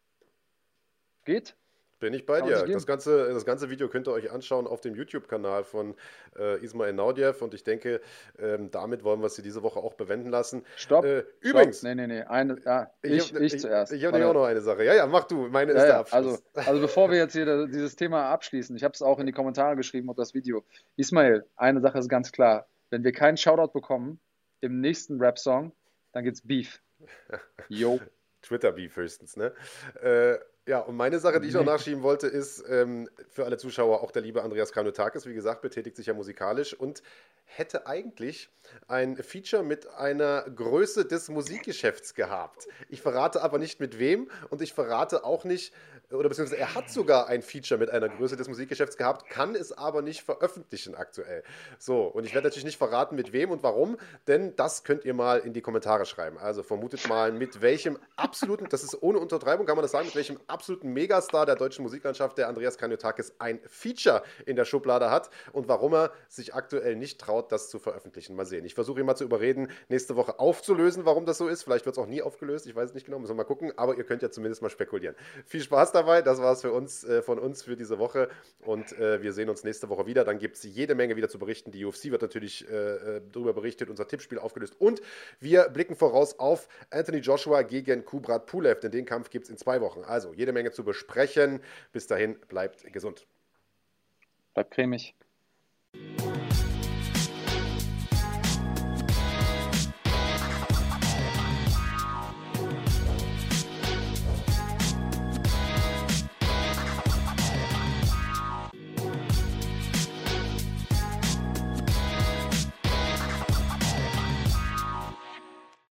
geht. Bin ich bei dir. Das ganze, das ganze Video könnt ihr euch anschauen auf dem YouTube-Kanal von äh, Ismail Naudiev und ich denke, ähm, damit wollen wir es diese Woche auch bewenden lassen. Stopp. Äh, übrigens. Stopp. Nee, nee, nee. Eine, ja, ich, ich, ich zuerst. Ich, habe auch noch eine Sache. Ja, ja, mach du. Meine ja, ist der Abschluss. Also, also bevor wir jetzt hier dieses Thema abschließen, ich habe es auch in die Kommentare geschrieben auf das Video. Ismail, eine Sache ist ganz klar. Wenn wir keinen Shoutout bekommen im nächsten Rap-Song, dann geht's Beef. Jo. Twitter-Beef höchstens, ne? Äh, ja, und meine Sache, die ich noch nachschieben wollte, ist ähm, für alle Zuschauer auch der liebe Andreas Kanotakis, wie gesagt, betätigt sich ja musikalisch und hätte eigentlich ein Feature mit einer Größe des Musikgeschäfts gehabt. Ich verrate aber nicht mit wem und ich verrate auch nicht, oder beziehungsweise er hat sogar ein Feature mit einer Größe des Musikgeschäfts gehabt, kann es aber nicht veröffentlichen aktuell. So, und ich werde natürlich nicht verraten, mit wem und warum, denn das könnt ihr mal in die Kommentare schreiben. Also vermutet mal, mit welchem absoluten, das ist ohne Untertreibung, kann man das sagen, mit welchem absoluten Megastar der deutschen Musiklandschaft, der Andreas Kaniotakis, ein Feature in der Schublade hat und warum er sich aktuell nicht traut, das zu veröffentlichen. Mal sehen. Ich versuche ihn mal zu überreden, nächste Woche aufzulösen, warum das so ist. Vielleicht wird es auch nie aufgelöst, ich weiß es nicht genau, müssen wir mal gucken, aber ihr könnt ja zumindest mal spekulieren. Viel Spaß dabei, das war es äh, von uns für diese Woche und äh, wir sehen uns nächste Woche wieder. Dann gibt es jede Menge wieder zu berichten. Die UFC wird natürlich äh, äh, darüber berichtet, unser Tippspiel aufgelöst und wir blicken voraus auf Anthony Joshua gegen Kubrat Pulev, denn den Kampf gibt es in zwei Wochen. Also jede Menge zu besprechen. Bis dahin, bleibt gesund. Bleibt cremig.